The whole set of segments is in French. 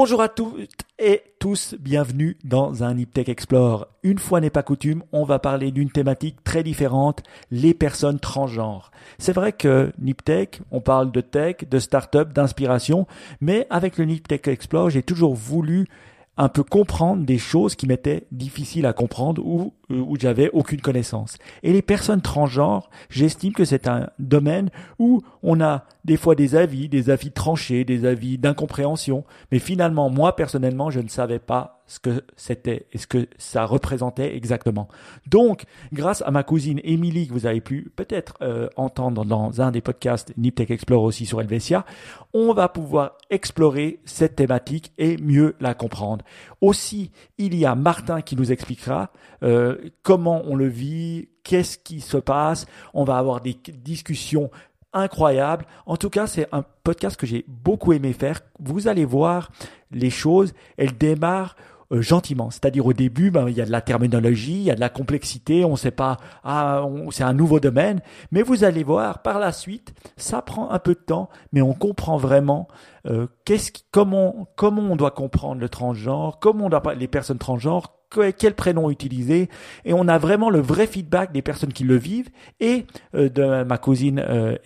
Bonjour à toutes et tous, bienvenue dans un Niptech Explore. Une fois n'est pas coutume, on va parler d'une thématique très différente, les personnes transgenres. C'est vrai que Niptech, on parle de tech, de start-up, d'inspiration, mais avec le Niptech Explore, j'ai toujours voulu un peu comprendre des choses qui m'étaient difficiles à comprendre ou où j'avais aucune connaissance. Et les personnes transgenres, j'estime que c'est un domaine où on a des fois des avis, des avis tranchés, des avis d'incompréhension, mais finalement, moi personnellement, je ne savais pas ce que c'était et ce que ça représentait exactement. Donc, grâce à ma cousine Émilie, que vous avez pu peut-être euh, entendre dans un des podcasts Niptech Explore aussi sur Helvetia, on va pouvoir explorer cette thématique et mieux la comprendre. Aussi, il y a Martin qui nous expliquera euh, comment on le vit, qu'est-ce qui se passe. On va avoir des discussions incroyables. En tout cas, c'est un podcast que j'ai beaucoup aimé faire. Vous allez voir les choses, elles démarrent euh, gentiment. C'est-à-dire au début, ben, il y a de la terminologie, il y a de la complexité, on ne sait pas, ah, c'est un nouveau domaine, mais vous allez voir par la suite, ça prend un peu de temps, mais on comprend vraiment euh, qu'est-ce comment comment on doit comprendre le transgenre, comment on doit les personnes transgenres, quel prénom utiliser et on a vraiment le vrai feedback des personnes qui le vivent et euh, de ma cousine euh,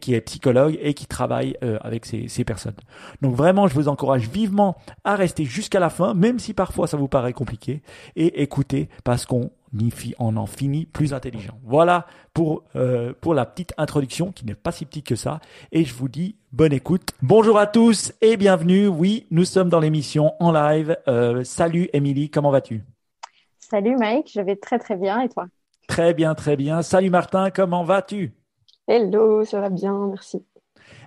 qui est psychologue et qui travaille euh, avec ces, personnes. Donc vraiment, je vous encourage vivement à rester jusqu'à la fin, même si parfois ça vous paraît compliqué, et écoutez parce qu'on on en finit plus intelligent. Voilà pour, euh, pour la petite introduction qui n'est pas si petite que ça. Et je vous dis bonne écoute. Bonjour à tous et bienvenue. Oui, nous sommes dans l'émission en live. Salut Émilie, comment vas-tu? Salut Mike, je vais très très bien et toi? Très bien, très bien. Salut Martin, comment vas-tu? Hello, ça va bien, merci.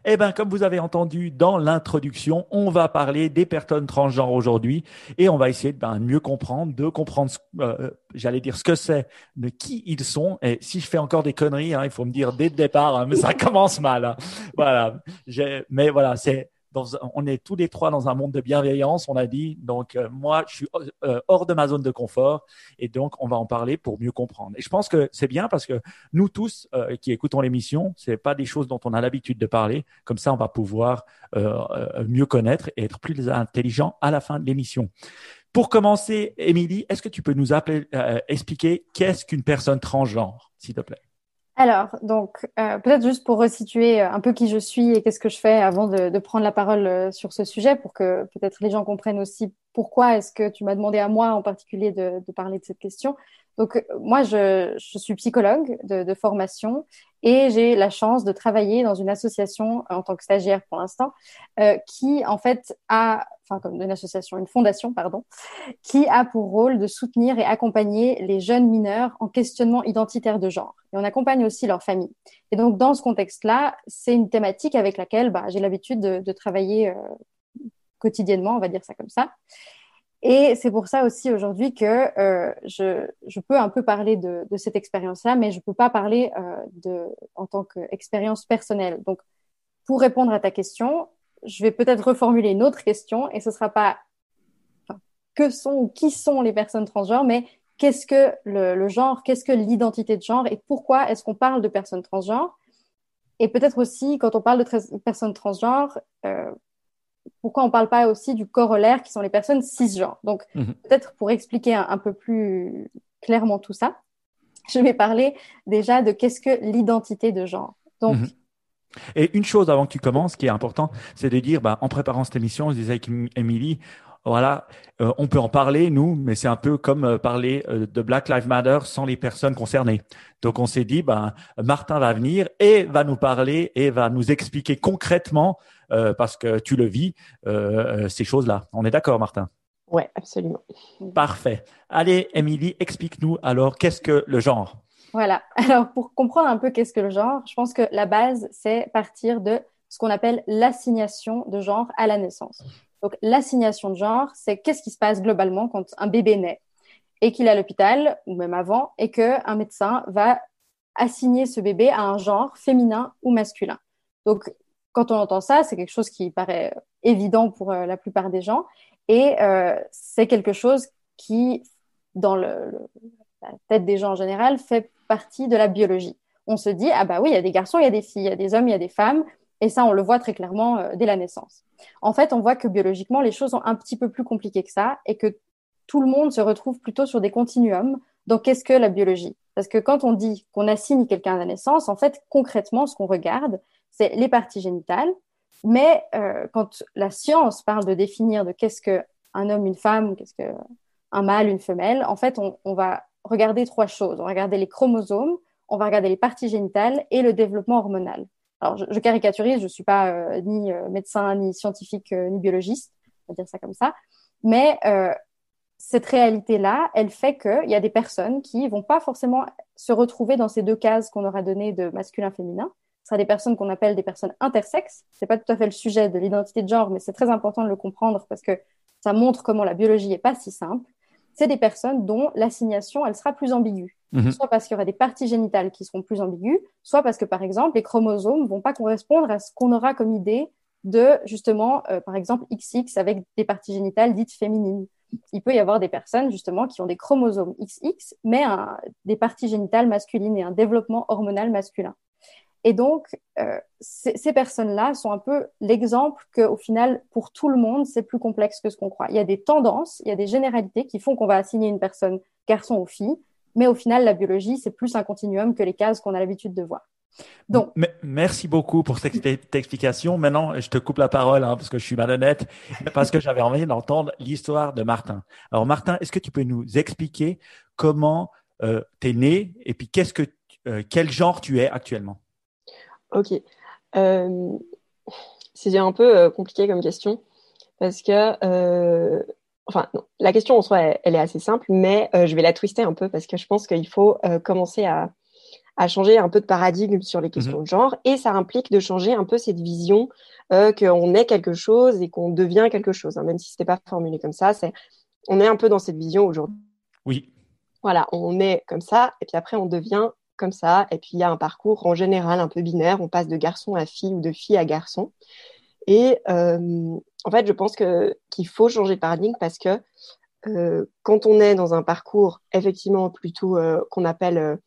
Eh bien, comme vous avez entendu dans l'introduction, on va parler des personnes transgenres aujourd'hui et on va essayer de ben, mieux comprendre, de comprendre, euh, j'allais dire ce que c'est, de qui ils sont. Et si je fais encore des conneries, hein, il faut me dire dès le départ, hein, mais ça commence mal. Hein. Voilà. Mais voilà, c'est on est tous les trois dans un monde de bienveillance, on a dit. Donc, euh, moi, je suis euh, hors de ma zone de confort et donc, on va en parler pour mieux comprendre. Et je pense que c'est bien parce que nous tous euh, qui écoutons l'émission, c'est pas des choses dont on a l'habitude de parler. Comme ça, on va pouvoir mieux connaître et être plus intelligent à la fin de l'émission. Pour commencer, Émilie, est-ce que tu peux nous appeler, expliquer qu'est-ce qu'une personne transgenre, s'il te plaît? Alors, donc, euh, peut-être juste pour resituer euh, un peu qui je suis et qu'est-ce que je fais avant de, prendre la parole euh, sur ce sujet, pour que peut-être les gens comprennent aussi pourquoi est-ce que tu m'as demandé à moi en particulier de parler de cette question. Donc, moi, je, je suis psychologue de, de formation et j'ai la chance de travailler dans une association en tant que stagiaire pour l'instant, euh, qui en fait a enfin comme une association, une fondation, pardon, qui a pour rôle de soutenir et accompagner les jeunes mineurs en questionnement identitaire de genre. Et on accompagne aussi leurs familles. Et donc, dans ce contexte-là, c'est une thématique avec laquelle bah, j'ai l'habitude de, de, travailler euh, quotidiennement, on va dire ça comme ça. Et c'est pour ça aussi aujourd'hui que euh, je, je, peux un peu parler de, de cette expérience-là, mais je peux pas parler euh, de, en tant qu'expérience personnelle. Donc, pour répondre à ta question, je vais peut-être reformuler une autre question et ce sera pas que sont ou qui sont les personnes transgenres, mais qu'est-ce que le, le genre, qu'est-ce que l'identité de genre et pourquoi est-ce qu'on parle de personnes transgenres? Et peut-être aussi, quand on parle de personnes transgenres, euh, pourquoi on ne parle pas aussi du corollaire qui sont les personnes cisgenres Donc, mm-hmm. peut-être pour expliquer un, un, peu plus clairement tout ça, je vais parler déjà de qu'est-ce que l'identité de genre. Donc, mm-hmm. Et une chose avant que tu commences, qui est important, c'est de dire, bah, en préparant cette émission, je disais avec Émilie, voilà, euh, on peut en parler, nous, mais c'est un peu comme euh, parler euh, de Black Lives Matter sans les personnes concernées. Donc, on s'est dit, ben, Martin va venir et va nous parler et va nous expliquer concrètement, parce que tu le vis, ces choses-là. On est d'accord, Martin? Ouais, absolument. Parfait. Allez, Émilie, explique-nous alors, qu'est-ce que le genre? Voilà. Alors, pour comprendre un peu qu'est-ce que le genre, je pense que la base, c'est partir de ce qu'on appelle l'assignation de genre à la naissance. Donc, l'assignation de genre, c'est qu'est-ce qui se passe globalement quand un bébé naît et qu'il est à l'hôpital, ou même avant, et qu'un médecin va assigner ce bébé à un genre féminin ou masculin. Donc, quand on entend ça, c'est quelque chose qui paraît évident pour euh, la plupart des gens, et euh, c'est quelque chose qui, dans la tête des gens en général, fait partie de la biologie. On se dit, ah bah oui, il y a des garçons, il y a des filles, il y a des hommes, il y a des femmes, Et ça, on le voit très clairement euh, dès la naissance. En fait, on voit que biologiquement, les choses sont un petit peu plus compliquées que ça et que tout le monde se retrouve plutôt sur des continuums. Donc, qu'est-ce que la biologie Parce que quand on dit qu'on assigne quelqu'un à la naissance, en fait, concrètement, ce qu'on regarde, c'est les parties génitales. Mais euh, quand la science parle de définir de qu'est-ce qu'un homme, une femme, qu'est-ce qu'un mâle, une femelle, en fait, on, va regarder trois choses. On va regarder les chromosomes, on va regarder les parties génitales et le développement hormonal. Alors, je, je caricaturise, je ne suis pas euh, ni euh, médecin, ni scientifique, ni biologiste, on va dire ça comme ça, mais cette réalité-là, elle fait qu'il y a des personnes qui vont pas forcément se retrouver dans ces deux cases qu'on aura données de masculin-féminin. Ce sera des personnes qu'on appelle des personnes intersexes. C'est pas tout à fait le sujet de l'identité de genre, mais c'est très important de le comprendre parce que ça montre comment la biologie est pas si simple. C'est des personnes dont l'assignation, elle sera plus ambiguë. Mhm. Soit parce qu'il y aura des parties génitales qui seront plus ambiguës, soit parce que, par exemple, les chromosomes vont pas correspondre à ce qu'on aura comme idée de, justement, euh, par exemple, XX avec des parties génitales dites féminines. Il peut y avoir des personnes, justement, qui ont des chromosomes XX, mais des parties génitales masculines et un développement hormonal masculin. Et donc, euh, ces personnes-là sont un peu l'exemple qu'au final, pour tout le monde, c'est plus complexe que ce qu'on croit. Il y a des tendances, il y a des généralités qui font qu'on va assigner une personne garçon ou fille, mais au final, la biologie, c'est plus un continuum que les cases qu'on a l'habitude de voir. Donc, merci beaucoup pour cette explication. Maintenant, je te coupe la parole hein, parce que je suis malhonnête, parce que j'avais envie d'entendre l'histoire de Martin. Alors, Martin, est-ce que tu peux nous expliquer comment euh, tu es né et puis qu'est-ce que, euh, quel genre tu es actuellement? Ok. Euh, c'est un peu euh, compliqué comme question parce que enfin, la question en soi, elle, est assez simple, mais euh, je vais la twister un peu parce que je pense qu'il faut euh, commencer à, à, changer un peu de paradigme sur les questions mhm. de genre, et ça implique de changer un peu cette vision euh, qu'on est quelque chose et qu'on devient quelque chose, hein, même si c'était pas formulé comme ça. C'est, on est un peu dans cette vision aujourd'hui. Oui. Voilà, on est comme ça, et puis après on devient comme ça, et puis il y a un parcours en général un peu binaire, on passe de garçon à fille ou de fille à garçon. Et euh, en fait, je pense que qu'il faut changer de paradigme parce que euh, quand on est dans un parcours effectivement plutôt euh, qu'on appelle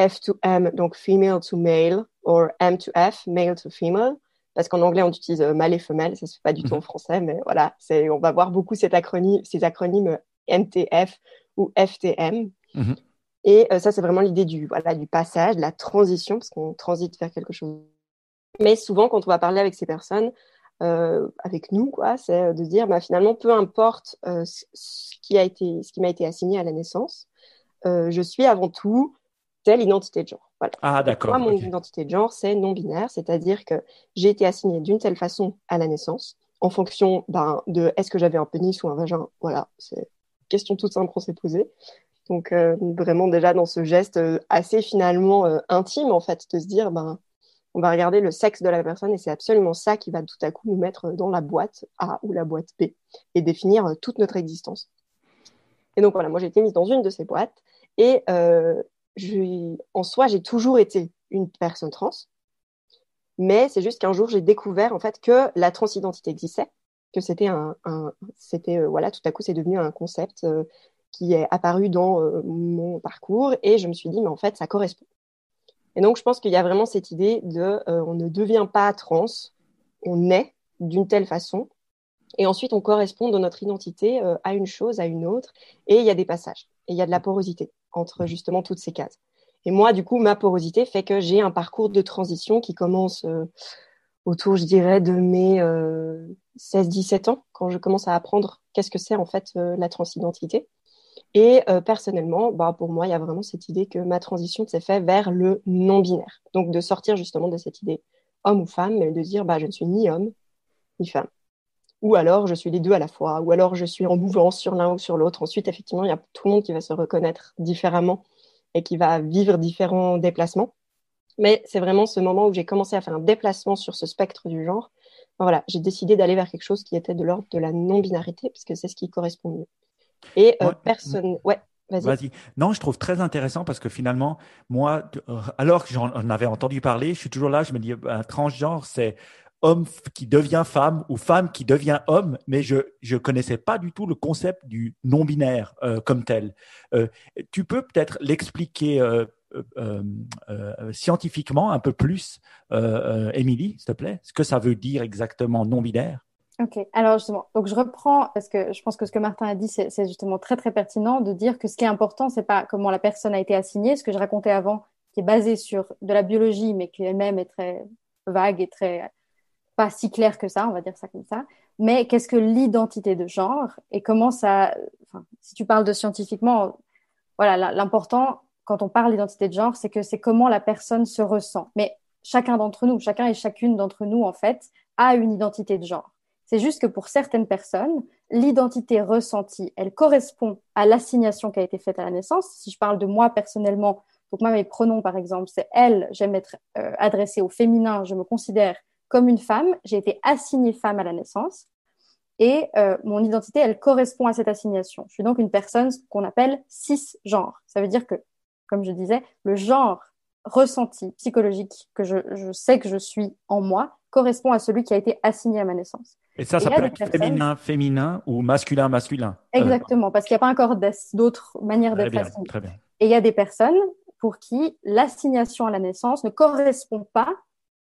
F to M, donc female to male, ou M to F, male to female, parce qu'en anglais on utilise mâle et femelle, ça se fait pas du tout en français, mais voilà, c'est on va voir beaucoup cet acronyme, ces acronymes MTF ou FTM. Mhm. Et ça, c'est vraiment l'idée du voilà du passage, de la transition, parce qu'on transite vers quelque chose. Mais souvent, quand on va parler avec ces personnes, euh, avec nous, quoi, c'est euh, de dire bah, finalement, peu importe euh, ce qui a été, ce qui m'a été assigné à la naissance, euh, je suis avant tout telle identité de genre. Voilà. Ah, d'accord. Moi, mon identité de genre, c'est non binaire, c'est-à-dire que j'ai été assignée d'une telle façon à la naissance, en fonction ben, de est-ce que j'avais un pénis ou un vagin. Voilà, c'est question toute simple qu'on s'est posée. Donc euh, vraiment déjà dans ce geste assez finalement intime en fait de se dire ben on va regarder le sexe de la personne et c'est absolument ça qui va tout à coup nous mettre dans la boîte A ou la boîte B et définir euh, toute notre existence. Et donc voilà, moi j'ai été mise dans une de ces boîtes et euh, en soi j'ai toujours été une personne trans, mais c'est juste qu'un jour j'ai découvert en fait que la transidentité existait, que c'était un, c'était euh, voilà tout à coup c'est devenu un concept qui est apparu dans mon parcours et je me suis dit mais en fait ça correspond et donc, je pense qu'il y a vraiment cette idée de euh, on ne devient pas trans, on est d'une telle façon, et ensuite on correspond dans notre identité euh, à une chose, à une autre, et il y a des passages, et il y a de la porosité entre justement toutes ces cases. Et moi, du coup, ma porosité fait que j'ai un parcours de transition qui commence euh, autour, je dirais, de mes 16-17 ans, quand je commence à apprendre qu'est-ce que c'est en fait la transidentité. Et euh, personnellement, bah, pour moi, il y a vraiment cette idée que ma transition s'est faite vers le non-binaire. Donc de sortir justement de cette idée homme ou femme, mais de dire bah, je ne suis ni homme ni femme. Ou alors je suis les deux à la fois, ou alors je suis en mouvance sur l'un ou sur l'autre. Ensuite, effectivement, il y a tout le monde qui va se reconnaître différemment et qui va vivre différents déplacements. Mais c'est vraiment ce moment où j'ai commencé à faire un déplacement sur ce spectre du genre. voilà, j'ai décidé d'aller vers quelque chose qui était de l'ordre de la non-binarité, puisque c'est ce qui correspond mieux. Et euh, personne. Ouais. Vas-y. Non, je trouve très intéressant parce que finalement, moi, euh, alors que j'en avais entendu parler, je suis toujours là, je me dis, un transgenre, c'est homme qui devient femme ou femme qui devient homme, mais je je connaissais pas du tout le concept du non binaire euh, comme tel. tu peux peut-être l'expliquer scientifiquement un peu plus, Émilie, s'il te plaît, ce que ça veut dire exactement non-binaire? Ok, alors justement, donc je reprends parce que je pense que ce que Martin a dit, c'est justement très très pertinent de dire que ce qui est important, c'est pas comment la personne a été assignée, ce que je racontais avant, qui est basé sur de la biologie, mais qui elle-même est très vague et très pas si clair que ça, on va dire ça comme ça. Mais qu'est-ce que l'identité de genre et comment ça, si tu parles de scientifiquement, voilà, l'important quand on parle d'identité de genre, c'est que c'est comment la personne se ressent. Mais chacun d'entre nous, chacun et chacune d'entre nous, en fait, a une identité de genre. C'est juste que pour certaines personnes, l'identité ressentie, elle correspond à l'assignation qui a été faite à la naissance. Si je parle de moi personnellement, donc moi mes pronoms par exemple, c'est elle, j'aime être euh, adressée au féminin, je me considère comme une femme, j'ai été assignée femme à la naissance et euh, mon identité, elle correspond à cette assignation. Je suis donc une personne qu'on appelle cisgenre. Ça veut dire que, comme je disais, le genre ressenti psychologique que je, je sais que je suis en moi correspond à celui qui a été assigné à ma naissance. Et ça, ça peut être féminin, féminin ou masculin, masculin. Exactement, parce qu'il n'y a pas encore d'autres manières d'être assigné. Très bien. Et il y a des personnes pour qui l'assignation à la naissance ne correspond pas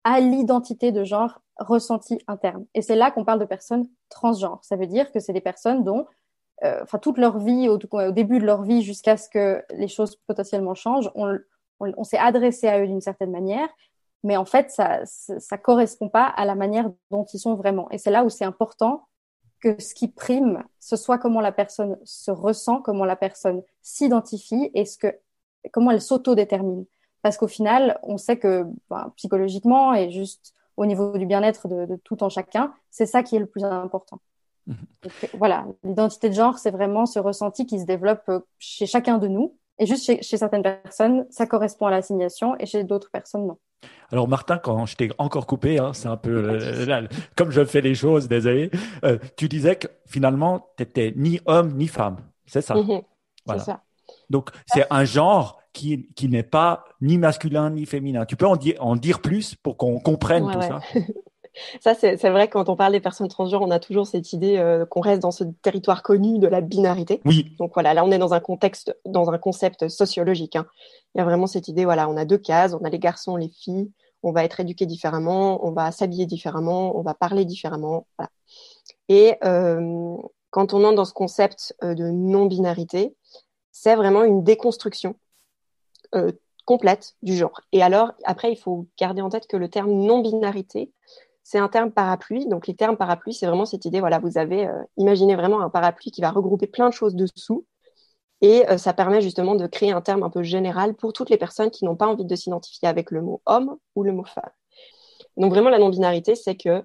à l'identité de genre ressentie interne. Et c'est là qu'on parle de personnes transgenres. Ça veut dire que c'est des personnes dont, euh, enfin, toute leur vie, au, au début de leur vie, jusqu'à ce que les choses potentiellement changent, on, on, on s'est adressé à eux d'une certaine manière mais en fait, ça, ça, correspond pas à la manière dont ils sont vraiment. Et c'est là où c'est important que ce qui prime, ce soit comment la personne se ressent, comment la personne s'identifie et ce que, comment elle s'auto-détermine. Parce qu'au final, on sait que ben, psychologiquement et juste au niveau du bien-être de, de, tout en chacun, c'est ça qui est le plus important. Mmh. voilà, l'identité de genre, c'est vraiment ce ressenti qui se développe chez chacun de nous. Et juste chez, chez certaines personnes, ça correspond à l'assignation et chez d'autres personnes, non. Alors Martin, quand je t'ai encore coupé, hein, c'est un peu euh, comme je fais les choses, désolé. Euh, tu disais que finalement, tu n'étais ni homme ni femme, c'est ça. Mhm. voilà. ça. Donc c'est un genre qui, qui n'est pas ni masculin ni féminin. Tu peux en dire, en dire plus pour qu'on comprenne tout ça? Ça, c'est vrai, quand on parle des personnes transgenres, on a toujours cette idée euh, qu'on reste dans ce territoire connu de la binarité. Oui. Donc voilà, là, on est dans un contexte, dans un concept sociologique. Hein. Il y a vraiment cette idée, voilà, on a deux cases, on a les garçons, les filles, on va être éduqué différemment, on va s'habiller différemment, on va parler différemment. Voilà. Et euh, quand on entre dans ce concept euh, de non-binarité, c'est vraiment une déconstruction complète du genre. Et alors, après, il faut garder en tête que le terme non-binarité, c'est un terme parapluie. Donc, les termes parapluie, c'est vraiment cette idée, voilà, vous avez euh, imaginé vraiment un parapluie qui va regrouper plein de choses dessous. Et euh, ça permet justement de créer un terme un peu général pour toutes les personnes qui n'ont pas envie de s'identifier avec le mot homme ou le mot femme. Donc, vraiment, la non-binarité, c'est que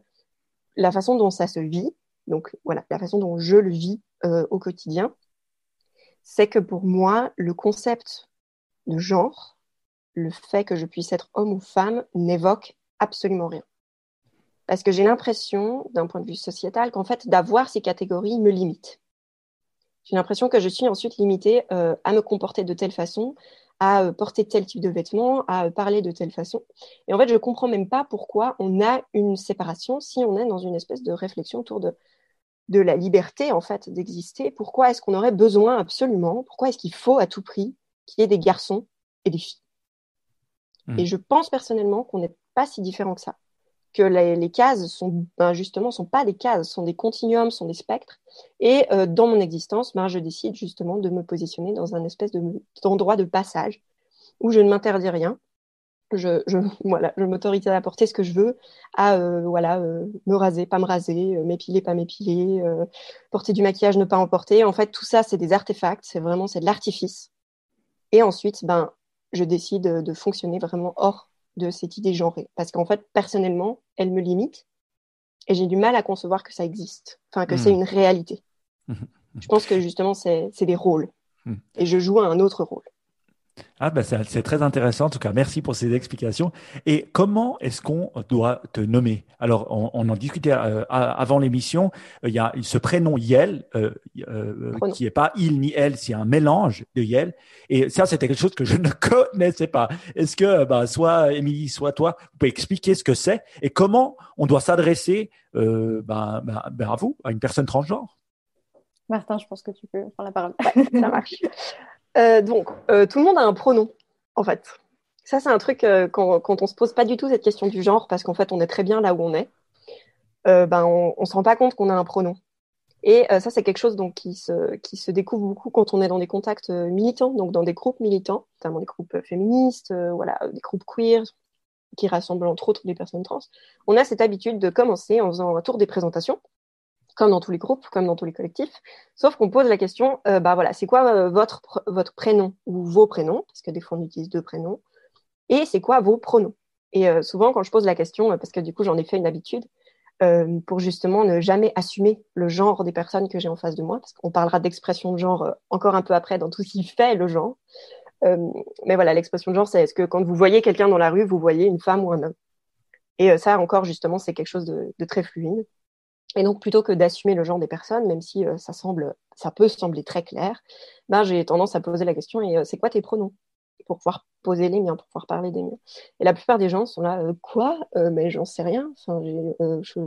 la façon dont ça se vit, donc voilà, la façon dont je le vis euh, au quotidien, c'est que pour moi, le concept de genre, le fait que je puisse être homme ou femme, n'évoque absolument rien parce que j'ai l'impression, d'un point de vue sociétal, qu'en fait, d'avoir ces catégories me limite. J'ai l'impression que je suis ensuite limitée euh, à me comporter de telle façon, à euh, porter tel type de vêtements, à euh, parler de telle façon. Et en fait, je comprends même pas pourquoi on a une séparation si on est dans une espèce de réflexion autour de, de la liberté, en fait, d'exister. Pourquoi est-ce qu'on aurait besoin absolument, pourquoi est-ce qu'il faut à tout prix qu'il y ait des garçons et des filles? Mmh. Et je pense personnellement qu'on n'est pas si différent que ça que les, cases sont ben, justement sont pas des cases, sont des continuums, sont des spectres. Et euh, dans mon existence, ben, je décide justement de me positionner dans un espèce d'endroit de, passage où je ne m'interdis rien. Je, voilà, je m'autorise à apporter ce que je veux, à euh, voilà, euh, me raser, pas me raser, m'épiler, pas m'épiler, porter du maquillage, ne pas en porter. En fait, tout ça, c'est des artefacts, c'est vraiment c'est de l'artifice. Et ensuite, ben, je décide de fonctionner vraiment hors de cette idée genrée. Parce qu'en fait, personnellement, elle me limite et j'ai du mal à concevoir que ça existe, enfin que c'est hmm. une réalité. Je pense que justement, c'est des rôles. Hmm. Et je joue un autre rôle. Ah ben c'est très intéressant en tout cas. Merci pour ces explications. Et comment est-ce qu'on doit te nommer? Alors on, en discutait euh, avant l'émission. Il y a ce prénom Yel euh, euh, qui est pas il ni elle, c'est un mélange de Yel. Et ça c'était quelque chose que je ne connaissais pas. Est-ce que bah, soit Émilie, soit toi, vous pouvez expliquer ce que c'est et comment on doit s'adresser bah, bah, à vous, à une personne transgenre? Martin, je pense que tu peux prendre la parole. ça marche. Euh, donc, euh, tout le monde a un pronom. en fait, ça c'est un truc euh, quand, quand on se pose pas du tout cette question du genre, parce qu'en fait on est très bien là où on est, ben on, on se rend pas compte qu'on a un pronom. Et ça c'est quelque chose donc qui se qui se découvre beaucoup quand on est dans des contacts militants, donc dans des groupes militants, notamment des groupes féministes, voilà, des groupes queer qui rassemblent entre autres des personnes trans. On a cette habitude de commencer en faisant un tour des présentations comme dans tous les groupes, comme dans tous les collectifs, sauf qu'on pose la question, euh, bah voilà, c'est quoi euh, votre votre prénom ou vos prénoms, parce que des fois on utilise deux prénoms, et c'est quoi vos pronoms? Et euh, souvent quand je pose la question, parce que du coup j'en ai fait une habitude, pour justement ne jamais assumer le genre des personnes que j'ai en face de moi, parce qu'on parlera d'expression de genre encore un peu après dans tout ce qui fait le genre. mais voilà, l'expression de genre, c'est est-ce que quand vous voyez quelqu'un dans la rue, vous voyez une femme ou un homme? Et ça encore justement, c'est quelque chose de, de très fluide. Et donc, plutôt que d'assumer le genre des personnes, même si euh, ça semble, ça peut sembler très clair, ben, j'ai tendance à poser la question et euh, c'est quoi tes pronoms? Pour pouvoir poser les miens, pour pouvoir parler des miens. Et la plupart des gens sont là, euh, quoi? Mais j'en sais rien. Enfin, je,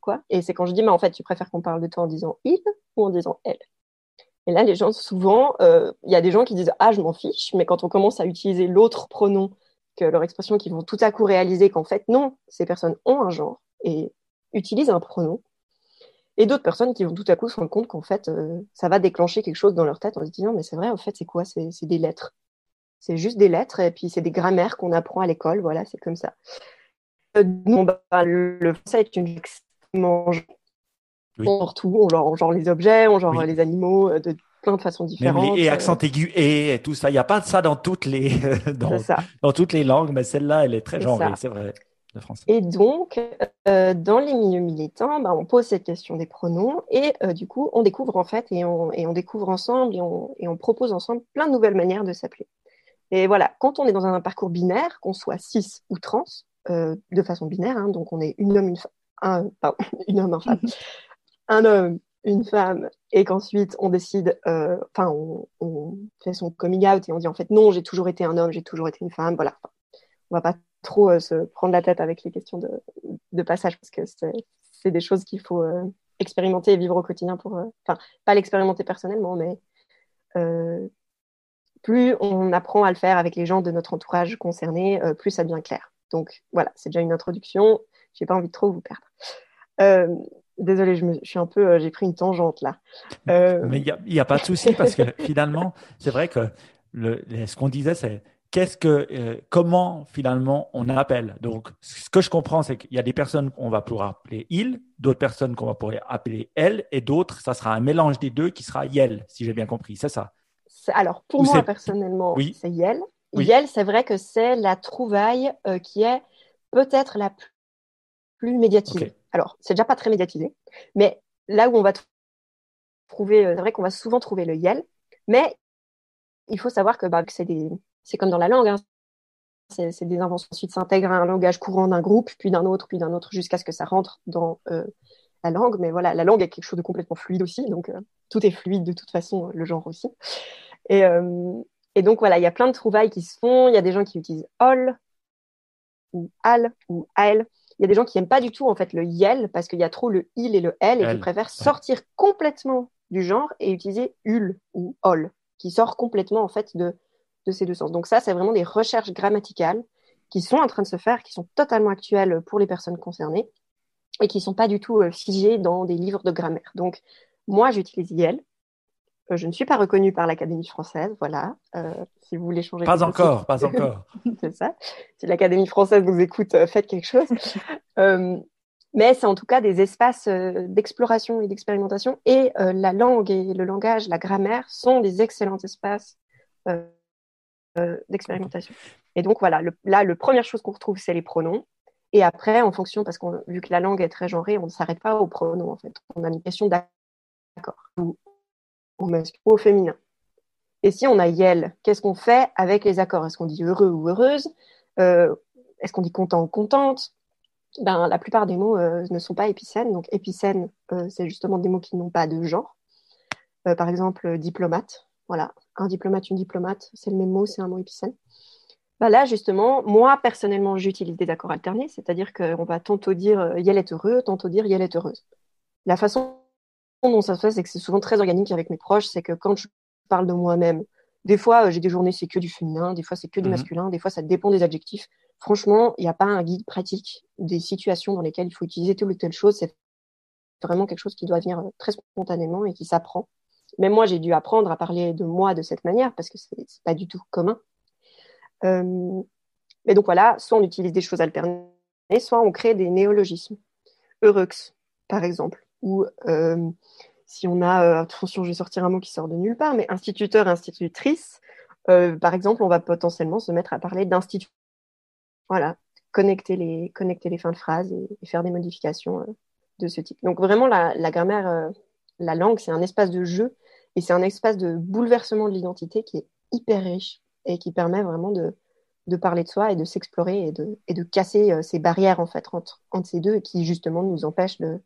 quoi? Et c'est quand je dis, mais en fait, tu préfères qu'on parle de toi en disant il ou en disant elle? Et là, les gens, souvent, il y a des gens qui disent, ah, je m'en fiche, mais quand on commence à utiliser l'autre pronom que leur expression, qui vont tout à coup réaliser qu'en fait, non, ces personnes ont un genre et utilisent un pronom, et d'autres personnes qui vont tout à coup se rendre compte qu'en fait, euh, ça va déclencher quelque chose dans leur tête en se disant, mais c'est vrai, en fait, c'est quoi? C'est des lettres. C'est juste des lettres et puis c'est des grammaires qu'on apprend à l'école. Voilà, c'est comme ça. Euh, bah, le, français est une extrêmement oui. tout, on genre, genre, les objets, on genre les animaux euh, de plein de façons différentes. et accent aigu et, tout ça. Il n'y a pas de ça dans toutes les dans, dans, toutes les langues, mais celle-là, elle est très genrée, c'est vrai. Et donc, euh, dans les milieux militants, bah, on pose cette question des pronoms et euh, du coup, on découvre en fait et on, et on découvre ensemble et on, et on, propose ensemble plein de nouvelles manières de s'appeler. Et voilà, quand on est dans un parcours binaire, qu'on soit cis ou trans, euh, de façon binaire, hein, donc on est une homme, une femme, un, pardon, une homme, un femme, un homme, une femme, et qu'ensuite on décide, enfin, on, on, fait son coming out et on dit en fait non, j'ai toujours été un homme, j'ai toujours été une femme, voilà. On va pas trop euh, se prendre la tête avec les questions de, passage parce que c'est des choses qu'il faut euh, expérimenter et vivre au quotidien pour, euh, enfin, pas l'expérimenter personnellement, mais plus on apprend à le faire avec les gens de notre entourage concerné, plus ça devient clair. Donc voilà, c'est déjà une introduction. J'ai pas envie de trop vous perdre. Euh, désolée, je, me, suis un peu, j'ai pris une tangente là. Mais il n'y a, a, pas de souci parce que finalement, c'est vrai que le, ce qu'on disait, c'est qu'est-ce que, euh, comment finalement on appelle. Donc, ce que je comprends, c'est qu'il y a des personnes qu'on va pouvoir appeler il, d'autres personnes qu'on va pouvoir appeler elle, et d'autres, ça sera un mélange des deux qui sera yel, si j'ai bien compris. C'est ça. Alors, pour moi, personnellement, c'est yel. Yel, c'est vrai que c'est la trouvaille euh, qui est peut-être la plus médiatisée. Alors, c'est déjà pas très médiatisé, mais là où on va trouver, euh, c'est vrai qu'on va souvent trouver le yel, mais il faut savoir que, bah, que c'est des, c'est comme dans la langue. Hein. C'est des inventions. Ensuite, s'intègre à un langage courant d'un groupe, puis d'un autre, puis d'un autre, jusqu'à ce que ça rentre dans euh, la langue. Mais voilà, la langue est quelque chose de complètement fluide aussi. Donc, euh, tout est fluide de toute façon, le genre aussi. Et, euh, et donc, voilà, il y a plein de trouvailles qui se font. Il y a des gens qui utilisent all, ou al, ou al. Il y a des gens qui n'aiment pas du tout, en fait, le yel, parce qu'il y a trop le il et le elle, et qui préfèrent sortir complètement du genre et utiliser ul ou all, qui sort complètement, en fait, de de ces deux sens. Donc ça, c'est vraiment des recherches grammaticales qui sont en train de se faire, qui sont totalement actuelles pour les personnes concernées et qui sont pas du tout euh, figées dans des livres de grammaire. Donc moi, j'utilise YEL. Euh, je ne suis pas reconnue par l'Académie française, voilà. Euh, si vous voulez changer. Pas encore, pas encore. c'est ça. Si l'Académie française vous écoute, faites quelque chose. mais c'est en tout cas des espaces d'exploration et d'expérimentation. Et la langue et le langage, la grammaire sont des excellents espaces euh, d'expérimentation. Et donc voilà, le, là, la première chose qu'on retrouve, c'est les pronoms. Et après, en fonction, parce que vu que la langue est très genrée, on ne s'arrête pas aux pronoms, en fait. On a une question d'accord, ou au masculin ou au féminin. Et si on a yel, qu'est-ce qu'on fait avec les accords? Est-ce qu'on dit heureux ou heureuse? Euh, Est-ce qu'on dit content ou contente? Ben, La plupart des mots euh, ne sont pas épicènes. Donc épicène, c'est justement des mots qui n'ont pas de genre. par exemple, diplomate. Voilà, un diplomate, une diplomate, c'est le même mot, c'est un mot épicène. Bah là, justement, moi, personnellement, j'utilise des accords alternés, c'est-à-dire qu'on va tantôt dire euh, Yel est heureux, tantôt dire Yel est heureuse. La façon dont ça se fait, c'est que c'est souvent très organique avec mes proches, c'est que quand je parle de moi-même, Des fois, j'ai des journées, c'est que du féminin, des fois, c'est que du mhm. masculin, des fois, ça dépend des adjectifs. Franchement, il n'y a pas un guide pratique des situations dans lesquelles il faut utiliser telle ou telle chose. C'est vraiment quelque chose qui doit venir très spontanément et qui s'apprend. Même moi, j'ai dû apprendre à parler de moi de cette manière parce que c'est pas du tout commun. Euh, mais donc voilà, soit on utilise des choses alternées, soit on crée des néologismes. Eurux, par exemple, ou euh, si on a, euh, attention, je vais sortir un mot qui sort de nulle part, mais instituteur, institutrice, par exemple, on va potentiellement se mettre à parler d'institut. Voilà, connecter les, connecter les fins de phrase et, faire des modifications de ce type. Donc vraiment, la, la grammaire, la langue, c'est un espace de jeu et c'est un espace de bouleversement de l'identité qui est hyper riche et qui permet vraiment de, de parler de soi et de s'explorer et de, et de casser euh, ces barrières en fait entre, entre ces deux et qui justement nous empêchent de,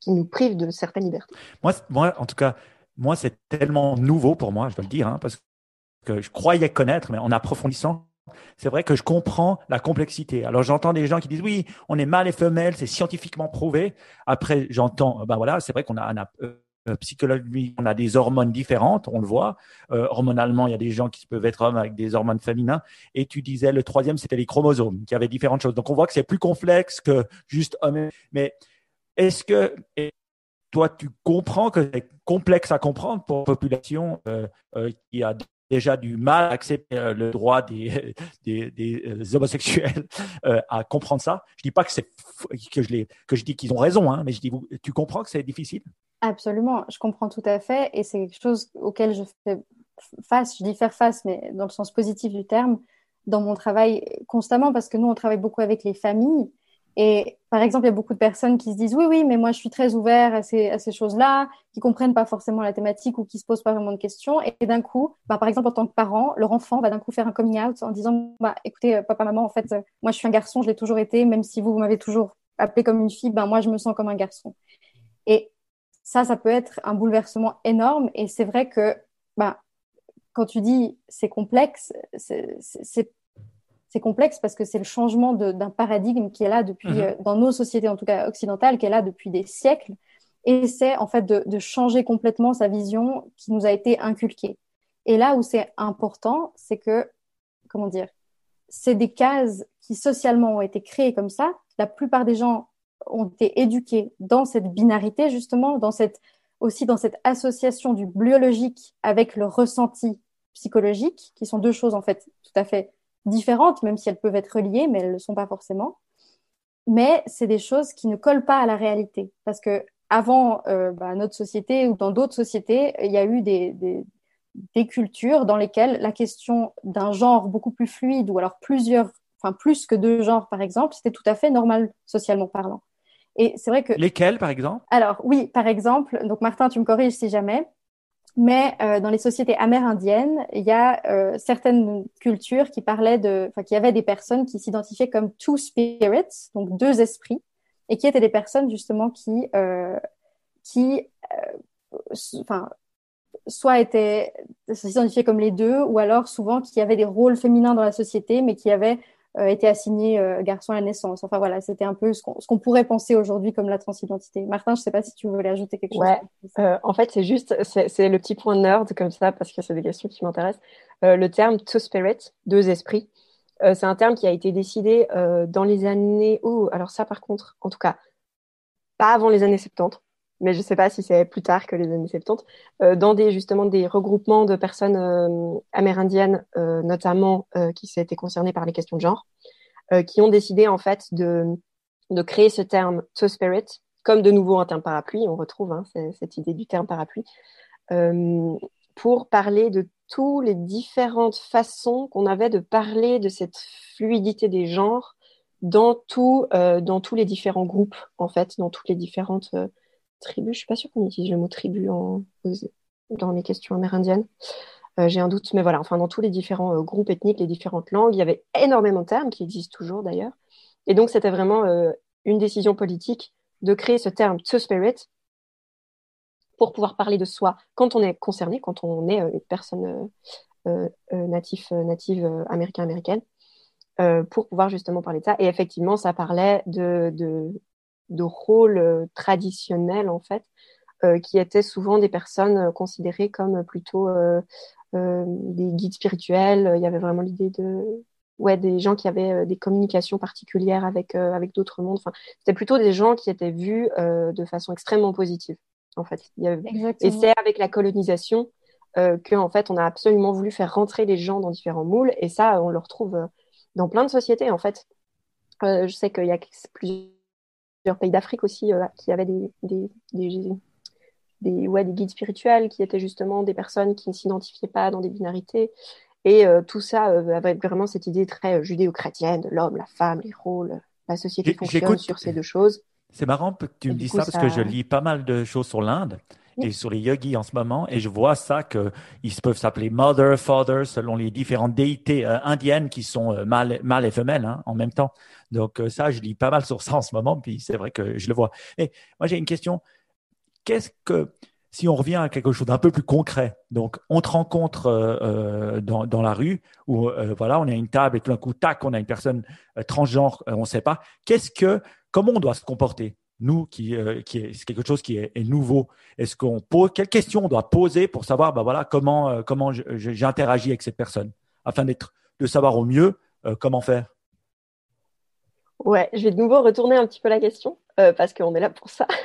qui nous privent de certaines libertés. Moi, moi en tout cas, moi, c'est tellement nouveau pour moi, je dois le dire, hein, parce que je croyais connaître, mais en approfondissant, c'est vrai que je comprends la complexité. Alors j'entends des gens qui disent oui, on est mâle et femelle, c'est scientifiquement prouvé. Après j'entends, ben voilà, c'est vrai qu'on a, un euh, psychologie, on a des hormones différentes, on le voit. Euh, hormonalement, il y a des gens qui peuvent être hommes avec des hormones féminins. Et tu disais le troisième, c'était les chromosomes, qui avaient différentes choses. Donc on voit que c'est plus complexe que juste homme. Mais est-ce que toi, tu comprends que c'est complexe à comprendre pour une population euh, qui a déjà du mal à accepter le droit des, des, homosexuels à comprendre ça? Je dis pas que c'est que je que je dis qu'ils ont raison, hein, mais je dis tu comprends que c'est difficile? Absolument, je comprends tout à fait et c'est quelque chose auquel je fais face, je dis faire face, mais dans le sens positif du terme, dans mon travail constamment parce que nous, on travaille beaucoup avec les familles et par exemple, il y a beaucoup de personnes qui se disent oui, oui, mais moi, je suis très ouvert à ces, à ces choses-là, qui comprennent pas forcément la thématique ou qui se posent pas vraiment de questions. Et d'un coup, bah, par exemple, en tant que parent, leur enfant va d'un coup faire un coming out en disant bah, écoutez, euh, papa, maman, en fait, euh, moi, je suis un garçon, je l'ai toujours été, même si vous, vous m'avez toujours appelé comme une fille, ben moi, je me sens comme un garçon. Et ça, ça peut être un bouleversement énorme. Et c'est vrai que bah, quand tu dis c'est complexe, c'est complexe parce que c'est le changement d'un paradigme qui est là depuis, mhm. euh, dans nos sociétés, en tout cas occidentales, qui est là depuis des siècles. Et c'est en fait de, de, changer complètement sa vision qui nous a été inculquée. Et là où c'est important, c'est que, comment dire, c'est des cases qui socialement ont été créées comme ça. La plupart des gens ont été éduqués dans cette binarité, justement, dans cette, aussi dans cette association du biologique avec le ressenti psychologique, qui sont deux choses, en fait, tout à fait différentes, même si elles peuvent être reliées, mais elles ne le sont pas forcément. Mais c'est des choses qui ne collent pas à la réalité. Parce que avant euh, bah, notre société ou dans d'autres sociétés, il y a eu des, des, des cultures dans lesquelles la question d'un genre beaucoup plus fluide ou alors plusieurs, enfin plus que deux genres par exemple, c'était tout à fait normal socialement parlant. Et c'est vrai que. Lesquels, par exemple? Alors, oui, par exemple, donc Martin, tu me corriges si jamais, mais euh, dans les sociétés amérindiennes, il y a euh, certaines cultures qui parlaient de, enfin, qui avaient des personnes qui s'identifiaient comme two spirits, donc deux esprits, et qui étaient des personnes justement qui, euh, qui, enfin, soit étaient s'identifiaient comme les deux, ou alors souvent qui avaient des rôles féminins dans la société, mais qui avaient euh, été assigné euh, garçon à naissance. Enfin voilà, c'était un peu ce qu'on pourrait penser aujourd'hui comme la transidentité. Martin, je ne sais pas si tu voulais ajouter quelque chose. Euh, en fait, c'est juste, c'est le petit point nerd comme ça, parce que c'est des questions qui m'intéressent. le terme two spirit, deux esprits, c'est un terme qui a été décidé dans les années. Oh, alors ça, par contre, en tout cas, pas avant les années 70 mais je ne sais pas si c'est plus tard que les années 70, euh, dans des justement des regroupements de personnes euh, amérindiennes, euh, notamment qui s'étaient concernées par les questions de genre, qui ont décidé en fait de, de créer ce terme Two Spirit comme de nouveau un terme parapluie. On retrouve hein, cette idée du terme parapluie pour parler de toutes les différentes façons qu'on avait de parler de cette fluidité des genres dans tout, dans tous les différents groupes en fait, dans toutes les différentes tribu, je suis pas sûre qu'on utilise le mot tribu en, dans les questions amérindiennes. Euh, j'ai un doute, mais voilà, enfin, dans tous les différents euh, groupes ethniques, les différentes langues, il y avait énormément de termes qui existent toujours d'ailleurs. Et donc, c'était vraiment euh, une décision politique de créer ce terme Two Spirit pour pouvoir parler de soi quand on est concerné, quand on est une personne native, native américain-américaine, pour pouvoir justement parler de ça. Et effectivement, ça parlait de de rôle euh, traditionnel en fait, euh, qui étaient souvent des personnes euh, considérées comme plutôt des guides spirituels. Il y avait vraiment l'idée de ouais, des gens qui avaient des communications particulières avec, avec d'autres mondes. Enfin, c'était plutôt des gens qui étaient vus de façon extrêmement positive, en fait. Et c'est avec la colonisation qu'en fait, on a absolument voulu faire rentrer les gens dans différents moules. Et ça, on le retrouve dans plein de sociétés, en fait. je sais qu'il y a plusieurs pays d'Afrique aussi qui avaient des, des, des, des, ouais, des guides spirituels qui étaient justement des personnes qui ne s'identifiaient pas dans des binarités. Et euh, tout ça euh, avec vraiment cette idée très euh, judéo-chrétienne de l'homme, la femme, les rôles, la société fonctionne sur ces deux choses. C'est marrant que tu me dises ça, parce que je lis pas mal de choses sur l'Inde et sur les yogis en ce moment, et je vois ça qu'ils peuvent s'appeler mother, father, selon les différentes déités indiennes qui sont mâles, mâle et femelles hein, en même temps. Donc ça, je lis pas mal sur ça en ce moment, puis c'est vrai que je le vois. Et moi, j'ai une question qu'est-ce que si on revient à quelque chose d'un peu plus concret, donc on te rencontre euh, euh, dans, dans, la rue euh, voilà, on a une table et tout d'un coup, tac, on a une personne transgenre, on ne sait pas. Qu'est-ce que, comment on doit se comporter? Nous qui, qui est, quelque chose qui est, nouveau Est-ce qu'on pose quelles questions on doit poser pour savoir, bah voilà, comment comment j'interagis avec cette personne afin d'être de savoir au mieux comment faire? Ouais, je vais de nouveau retourner un petit peu la question parce qu'on est là pour ça.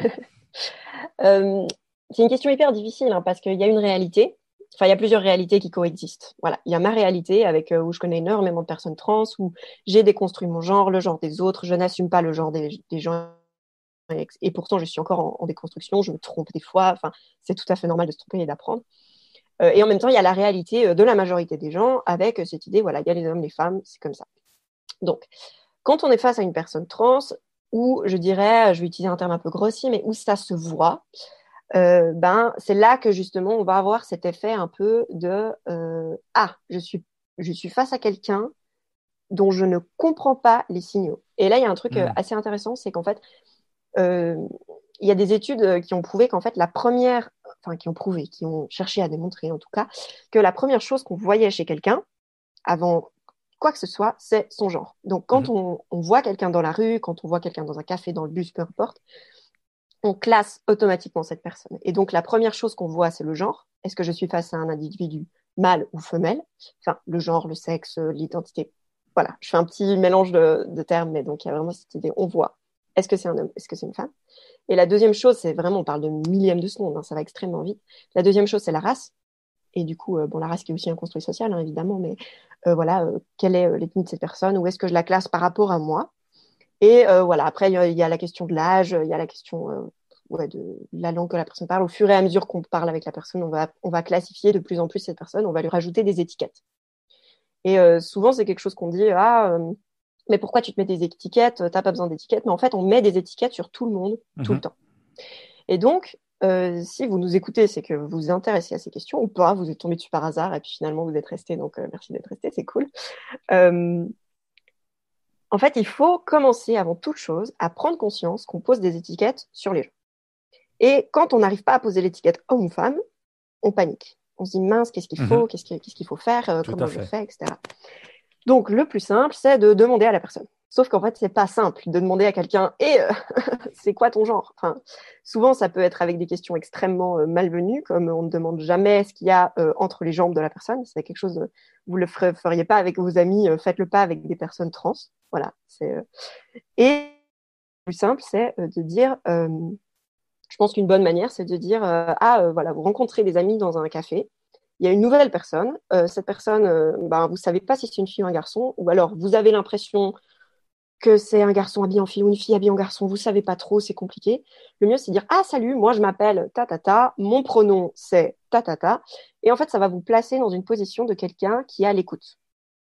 Euh, c'est une question hyper difficile hein, parce qu'il y a une réalité. Enfin, il y a plusieurs réalités qui coexistent. Voilà, il y a ma réalité avec euh, où je connais énormément de personnes trans, où j'ai déconstruit mon genre, le genre des autres, je n'assume pas le genre des, gens et pourtant je suis encore en, déconstruction, je me trompe des fois. Enfin, c'est tout à fait normal de se tromper et d'apprendre. Euh, et en même temps, il y a la réalité de la majorité des gens avec cette idée, voilà, il y a les hommes, les femmes, c'est comme ça. Donc, quand on est face à une personne trans, où je dirais, je vais utiliser un terme un peu grossier, mais où ça se voit, euh, ben c'est là que justement on va avoir cet effet un peu de euh, ah je suis je suis face à quelqu'un dont je ne comprends pas les signaux. Et là il y a un truc euh, hmm. assez intéressant, c'est qu'en fait il y a des études qui ont prouvé qu'en fait la première, enfin qui ont prouvé, qui ont cherché à démontrer en tout cas, que la première chose qu'on voyait chez quelqu'un avant quoi que ce soit, c'est son genre. Donc, quand mhm. on, voit quelqu'un dans la rue, quand on voit quelqu'un dans un café, dans le bus, peu importe, on classe automatiquement cette personne. Et donc, la première chose qu'on voit, c'est le genre. Est-ce que je suis face à un individu mâle ou femelle? Enfin, le genre, le sexe, l'identité. Voilà, je fais un petit mélange de, termes, mais donc il y a vraiment cette idée. On voit. Est-ce que c'est un homme Est-ce que c'est une femme? Et la deuxième chose, c'est vraiment, on parle de millième de seconde, hein, ça va extrêmement vite. La deuxième chose, c'est la race et du coup, euh, bon, la race qui est aussi un construit social, hein, évidemment, mais euh, voilà, euh, quelle est l'ethnie de cette personne, où est-ce que je la classe par rapport à moi? Et voilà, après, il y, a la question de l'âge, il y a la question de la langue que la personne parle. Au fur et à mesure qu'on parle avec la personne, on va, on va classifier de plus en plus cette personne, on va lui rajouter des étiquettes. Et souvent, c'est quelque chose qu'on dit, ah, mais pourquoi tu te mets des étiquettes T'as pas besoin d'étiquettes? Mais en fait, on met des étiquettes sur tout le monde, tout le mhm. temps. Et donc, euh, si vous nous écoutez, c'est que vous vous intéressez à ces questions ou pas, vous êtes tombé dessus par hasard et puis finalement vous êtes resté, donc euh, merci d'être resté, c'est cool. Euh, en fait, il faut commencer avant toute chose à prendre conscience qu'on pose des étiquettes sur les gens. Et quand on n'arrive pas à poser l'étiquette homme ou femme, on panique. On se dit mince, qu'est-ce qu'il faut, mhm. qu'est-ce qu'il faut faire, comment je fais, etc. Donc le plus simple, c'est de demander à la personne. Sauf qu'en fait, c'est pas simple de demander à quelqu'un et euh, c'est quoi ton genre? Enfin, Souvent, ça peut être avec des questions extrêmement euh, malvenues, comme on ne demande jamais ce qu'il y a euh, entre les jambes de la personne. C'est quelque chose, vous le feriez pas avec vos amis, faites-le pas avec des personnes trans. Voilà. C'est et le plus simple, c'est de dire. je pense qu'une bonne manière, c'est de dire ah voilà, vous rencontrez des amis dans un café il y a une nouvelle personne. cette personne, ben, vous savez pas si c'est une fille ou un garçon, ou alors vous avez l'impression que c'est un garçon habillé en fille ou une fille habillée en garçon, vous savez pas trop, c'est compliqué. Le mieux, c'est de dire Ah, salut, moi je m'appelle ta ta ta, mon pronom c'est ta ta ta. Et en fait, ça va vous placer dans une position de quelqu'un qui a l'écoute.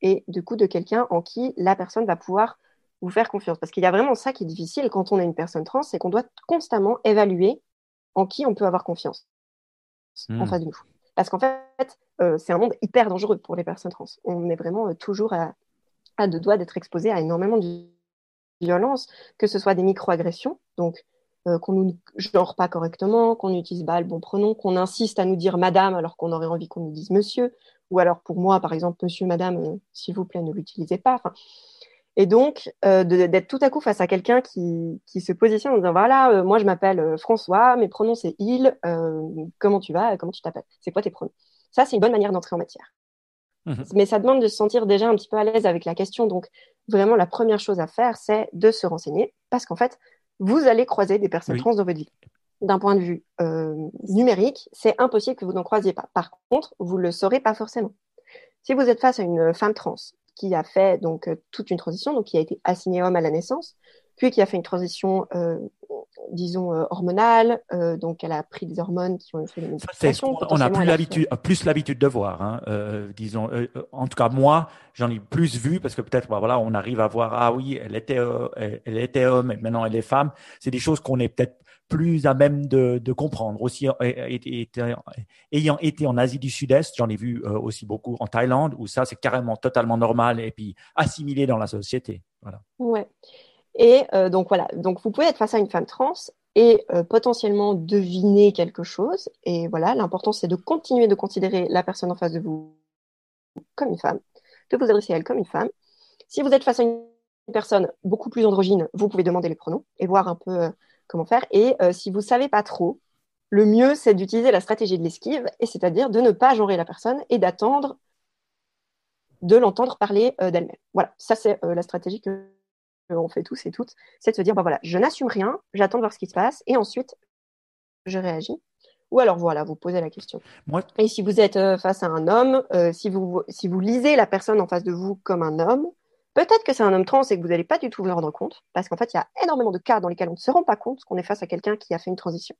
Et du coup, de quelqu'un en qui la personne va pouvoir vous faire confiance. Parce qu'il y a vraiment ça qui est difficile quand on est une personne trans, c'est qu'on doit constamment évaluer en qui on peut avoir confiance en hmm. face de nous. Parce qu'en fait, euh, c'est un monde hyper dangereux pour les personnes trans. On est vraiment euh, toujours à, à deux doigts d'être exposé à énormément de violence, que ce soit des microagressions, donc euh, qu'on nous genre pas correctement, qu'on n'utilise pas le bon pronom, qu'on insiste à nous dire madame alors qu'on aurait envie qu'on nous dise monsieur, ou alors pour moi par exemple monsieur, madame, euh, s'il vous plaît ne l'utilisez pas. Et donc euh, d'être tout à coup face à quelqu'un qui, qui, se positionne en disant voilà moi je m'appelle François, mes pronoms c'est il, comment tu vas, comment tu t'appelles, c'est quoi tes pronoms? Ça, c'est une bonne manière d'entrer en matière. Mhm. Mais ça demande de se sentir déjà un petit peu à l'aise avec la question. Donc, vraiment, la première chose à faire, c'est de se renseigner parce qu'en fait, vous allez croiser des personnes trans dans votre vie. D'un point de vue euh, numérique, c'est impossible que vous n'en croisiez pas. Par contre, vous ne le saurez pas forcément. Si vous êtes face à une femme trans qui a fait donc euh, toute une transition, donc qui a été assignée homme à la naissance, puis qui a fait une transition, euh, disons, euh, hormonale, euh, donc elle a pris des hormones qui ont fait une modification. On a plus l'habitude, plus l'habitude de voir, hein, euh, disons. Euh, en tout cas, moi, j'en ai plus vu parce que peut-être, bah, voilà, on arrive à voir, ah oui, elle était, elle, elle, était homme, et maintenant elle est femme. C'est des choses qu'on est peut-être plus à même de, comprendre. Aussi, ayant été en Asie du Sud-Est, j'en ai vu aussi beaucoup en Thaïlande, où ça, c'est carrément totalement normal et puis assimilé dans la société. Voilà. Ouais. Et euh, donc voilà, donc vous pouvez être face à une femme trans et euh, potentiellement deviner quelque chose. Et voilà, l'important c'est de continuer de considérer la personne en face de vous comme une femme, de vous adresser à elle comme une femme. Si vous êtes face à une personne beaucoup plus androgyne, vous pouvez demander les pronoms et voir un peu euh, comment faire. Et si vous savez pas trop, le mieux c'est d'utiliser la stratégie de l'esquive, et c'est-à-dire de ne pas genrer la personne et d'attendre de l'entendre parler d'elle-même. Voilà, ça c'est la stratégie que on fait tous et toutes, c'est de se dire, bah voilà, je n'assume rien, j'attends de voir ce qui se passe, et ensuite, je réagis. Ou alors voilà, vous posez la question. Et si vous êtes euh, face à un homme, euh, si, vous, si vous lisez la personne en face de vous comme un homme, peut-être que c'est un homme trans et que vous n'allez pas du tout vous en rendre compte, parce qu'en fait, il y a énormément de cas dans lesquels on ne se rend pas compte qu'on est face à quelqu'un qui a fait une transition.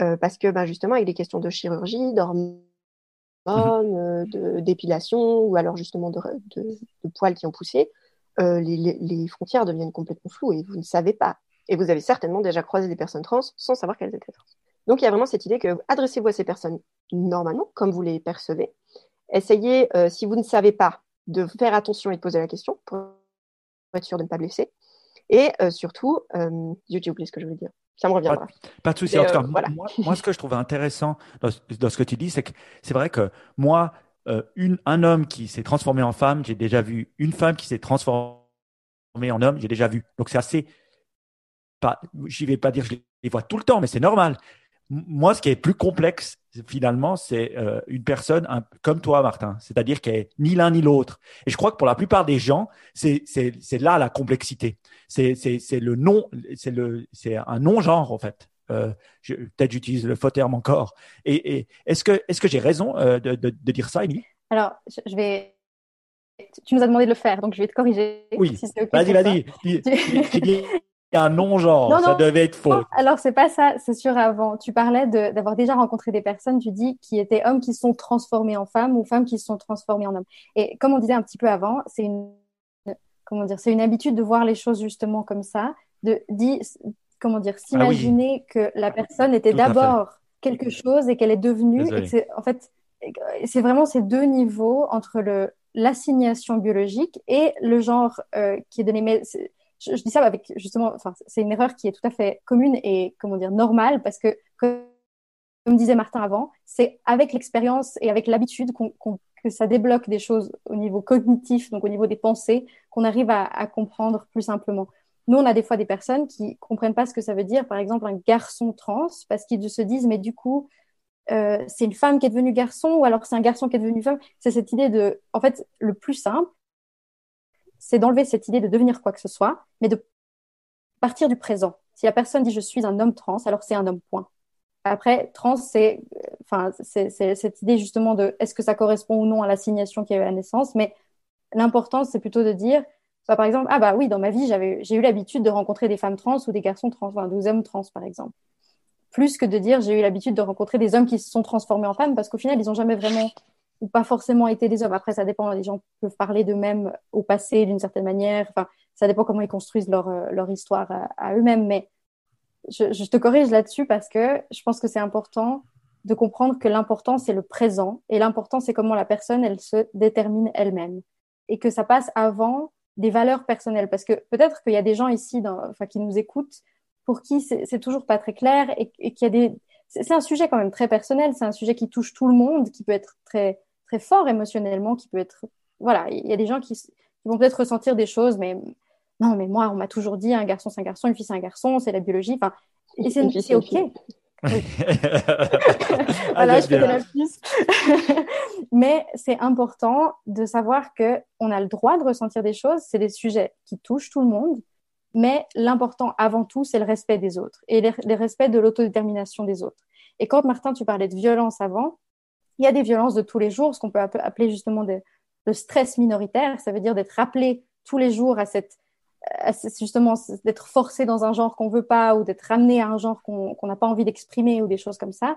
Euh, parce que bah, justement, il est question de chirurgie, d'hormones, d'épilation, ou alors justement de, de poils qui ont poussé. Euh, les, frontières deviennent complètement floues et vous ne savez pas. Et vous avez certainement déjà croisé des personnes trans sans savoir qu'elles étaient trans. Donc il y a vraiment cette idée que adressez-vous à ces personnes normalement, comme vous les percevez. Essayez, euh, si vous ne savez pas, de faire attention et de poser la question pour être sûr de ne pas blesser. Et euh, surtout, j'ai oublié ce que je voulais dire. Ça me reviendra. Pas, de souci. En tout cas, moi, ce que je trouve intéressant dans, dans ce que tu dis, c'est que c'est vrai que moi, euh, une, un homme qui s'est transformé en femme, j'ai déjà vu une femme qui s'est transformée en homme, j'ai déjà vu. Donc c'est assez, pas, j'y vais pas dire que je les vois tout le temps, mais c'est normal. Moi, ce qui est plus complexe, finalement, c'est euh, une personne comme toi, Martin, c'est-à-dire qu'elle est ni l'un ni l'autre. Et je crois que pour la plupart des gens, c'est là la complexité. C'est le non, c'est un non genre en fait. Euh, peut-être j'utilise le faux terme encore. Et, est-ce que, j'ai raison euh, de, de, dire ça, Émilie? Alors, je vais. Tu nous as demandé de le faire, donc je vais te corriger. Oui. vas-y, vas-y. Un non-genre, ça devait être faux. alors, c'est pas ça, c'est sûr avant. Tu parlais d'avoir déjà rencontré des personnes, tu dis, qui étaient hommes qui sont transformés en femmes ou femmes qui sont transformées en hommes. Et comme on disait un petit peu avant, c'est une, comment dire, c'est une habitude de voir les choses justement comme ça, de dire, comment dire, ah s'imaginer que la personne était d'abord quelque chose et qu'elle est devenue. Et en fait, c'est vraiment ces deux niveaux entre le l'assignation biologique et le genre euh, qui est donné. Mais je, dis ça avec justement, c'est une erreur qui est tout à fait commune et comment dire normale parce que comme, disait Martin avant, c'est avec l'expérience et avec l'habitude que ça débloque des choses au niveau cognitif, donc au niveau des pensées, qu'on arrive à, à comprendre plus simplement. Nous, on a des fois des personnes qui comprennent pas ce que ça veut dire, par exemple, un garçon trans, parce qu'ils se disent, mais du coup, euh, c'est une femme qui est devenue garçon, ou alors c'est un garçon qui est devenu femme. C'est cette idée de, en fait, le plus simple, c'est d'enlever cette idée de devenir quoi que ce soit, mais de partir du présent. Si la personne dit je suis un homme trans, alors c'est un homme point. Après, trans, c'est, enfin, c'est cette idée justement de est-ce que ça correspond ou non à l'assignation qui a eu à la naissance, mais l'important, c'est plutôt de dire par exemple, ah bah oui, dans ma vie, j'ai eu l'habitude de rencontrer des femmes trans ou des garçons trans, enfin, des hommes trans, par exemple. Plus que de dire, j'ai eu l'habitude de rencontrer des hommes qui se sont transformés en femmes, parce qu'au final, ils n'ont jamais vraiment ou pas forcément été des hommes. Après, ça dépend. Les gens peuvent parler d'eux-mêmes au passé d'une certaine manière. Enfin, ça dépend comment ils construisent leur, euh, leur histoire à, eux-mêmes. Mais je, te corrige là-dessus parce que je pense que c'est important de comprendre que l'important, c'est le présent. Et l'important, c'est comment la personne, elle se détermine elle-même. Et que ça passe avant des valeurs personnelles Parce que peut-être qu'il y a des gens ici, dans, enfin, qui nous écoutent, pour qui c'est toujours pas très clair et, et qu'il y a des. C'est un sujet quand même très personnel. C'est un sujet qui touche tout le monde, qui peut être très très fort émotionnellement, qui peut être. Voilà, il y a des gens qui, qui vont peut-être ressentir des choses, mais non, mais moi, on m'a toujours dit un garçon c'est un garçon, une fille c'est un garçon, c'est la biologie. Enfin, et c'est ok. voilà, je fais de la mais c'est important de savoir que on a le droit de ressentir des choses. C'est des sujets qui touchent tout le monde, mais l'important avant tout, c'est le respect des autres et le respect de l'autodétermination des autres. Et quand Martin, tu parlais de violence avant, il y a des violences de tous les jours, ce qu'on peut appeler justement le stress minoritaire. Ça veut dire d'être rappelé tous les jours à cette, justement d'être forcé dans un genre qu'on veut pas ou d'être ramené à un genre qu'on n'a pas envie d'exprimer ou des choses comme ça.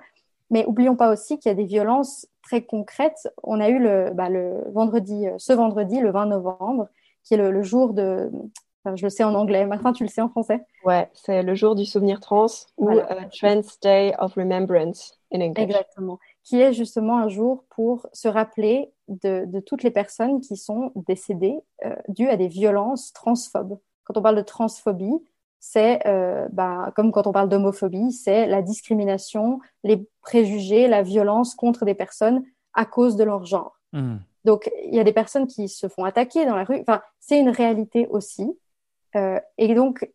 Mais oublions pas aussi qu'il y a des violences très concrètes. On a eu le, bah, vendredi, euh, ce vendredi, le 20 novembre, qui est le, jour de, enfin, je le sais en anglais. Maintenant, tu le sais en français. Ouais, c'est le jour du souvenir trans ou euh, Trans Day of Remembrance in English. Exactement qui est justement un jour pour se rappeler de, de toutes les personnes qui sont décédées euh, dues à des violences transphobes. Quand on parle de transphobie, c'est euh, bah, comme quand on parle d'homophobie, c'est la discrimination, les préjugés, la violence contre des personnes à cause de leur genre. Hmm. Donc, il y a des personnes qui se font attaquer dans la rue. Enfin, c'est une réalité aussi. Euh, et donc,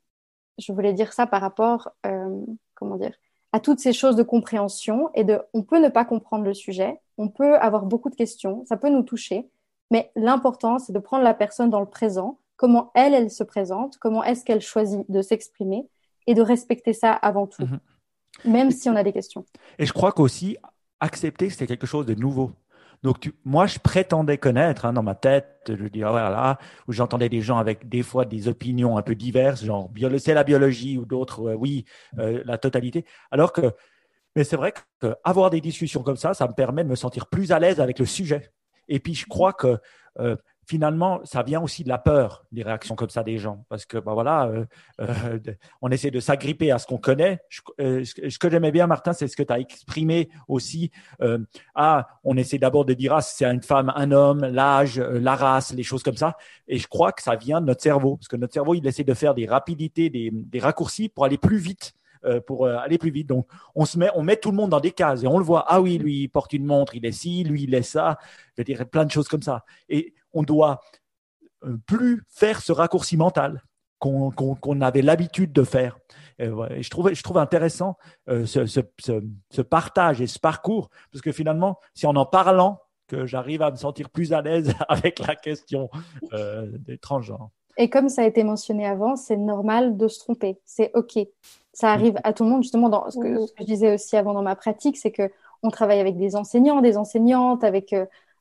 je voulais dire ça par rapport, euh, comment dire, à toutes ces choses de compréhension et de, on peut ne pas comprendre le sujet, on peut avoir beaucoup de questions, ça peut nous toucher, mais l'important, c'est de prendre la personne dans le présent, comment elle, elle se présente, comment est-ce qu'elle choisit de s'exprimer et de respecter ça avant tout, mhm. même si on a des questions. Et je crois qu'aussi, accepter que c'est quelque chose de nouveau. Donc, tu, moi, je prétendais connaître hein, dans ma tête, je dis, voilà, où j'entendais des gens avec des fois des opinions un peu diverses, genre, c'est la biologie ou d'autres, euh, oui, euh, la totalité. Alors que, mais c'est vrai qu'avoir des discussions comme ça, ça me permet de me sentir plus à l'aise avec le sujet. Et puis, je crois que euh, finalement, ça vient aussi de la peur, des réactions comme ça des gens. Parce que, bah voilà, euh, euh, on essaie de s'agripper à ce qu'on connaît. Euh, ce que j'aimais bien, Martin, c'est ce que tu as exprimé aussi. ah, on essaie d'abord de dire, ah, c'est une femme, un homme, l'âge, la race, les choses comme ça. Et je crois que ça vient de notre cerveau. Parce que notre cerveau, il essaie de faire des rapidités, des, des raccourcis pour aller plus vite. Pour aller plus vite. Donc, on se met, on met tout le monde dans des cases et on le voit. Ah oui, lui, il porte une montre, il est ci, lui, il est ça. Je dire, plein de choses comme ça. Et on doit euh, plus faire ce raccourci mental qu'on avait l'habitude de faire. Et, je, trouve, je trouve intéressant euh, ce, partage et ce parcours, parce que finalement, c'est en en parlant que j'arrive à me sentir plus à l'aise avec la question euh, des transgenres. Et comme ça a été mentionné avant, c'est normal de se tromper. C'est OK. Ça arrive à tout le monde. Justement, dans ce que, je disais aussi avant dans ma pratique, c'est que on travaille avec des enseignants, des enseignantes, avec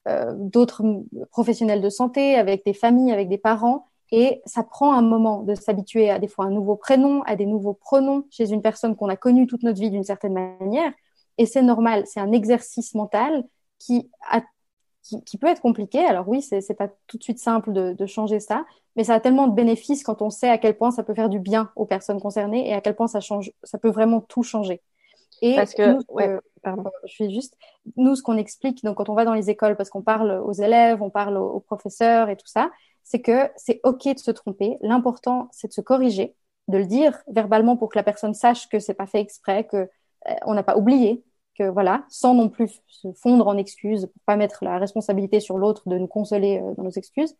euh, d'autres professionnels de santé, avec des familles, avec des parents. Et ça prend un moment de s'habituer à des fois un nouveau prénom, à des nouveaux pronoms chez une personne qu'on a connue toute notre vie d'une certaine manière. Et c'est normal, c'est un exercice mental qui, a, qui, qui, peut être compliqué. Alors oui, c'est pas tout de suite simple de, de, changer ça, mais ça a tellement de bénéfices quand on sait à quel point ça peut faire du bien aux personnes concernées et à quel point ça change, ça peut vraiment tout changer. Et Parce que, ouais. pardon, je suis juste, nous, ce qu'on explique, donc quand on va dans les écoles, parce qu'on parle aux élèves, on parle aux, professeurs et tout ça, c'est que c'est OK de se tromper. L'important, c'est de se corriger, de le dire verbalement pour que la personne sache que c'est pas fait exprès, que euh, on n'a pas oublié, que voilà, sans non plus se fondre en excuses, pour pas mettre la responsabilité sur l'autre de nous consoler euh, dans nos excuses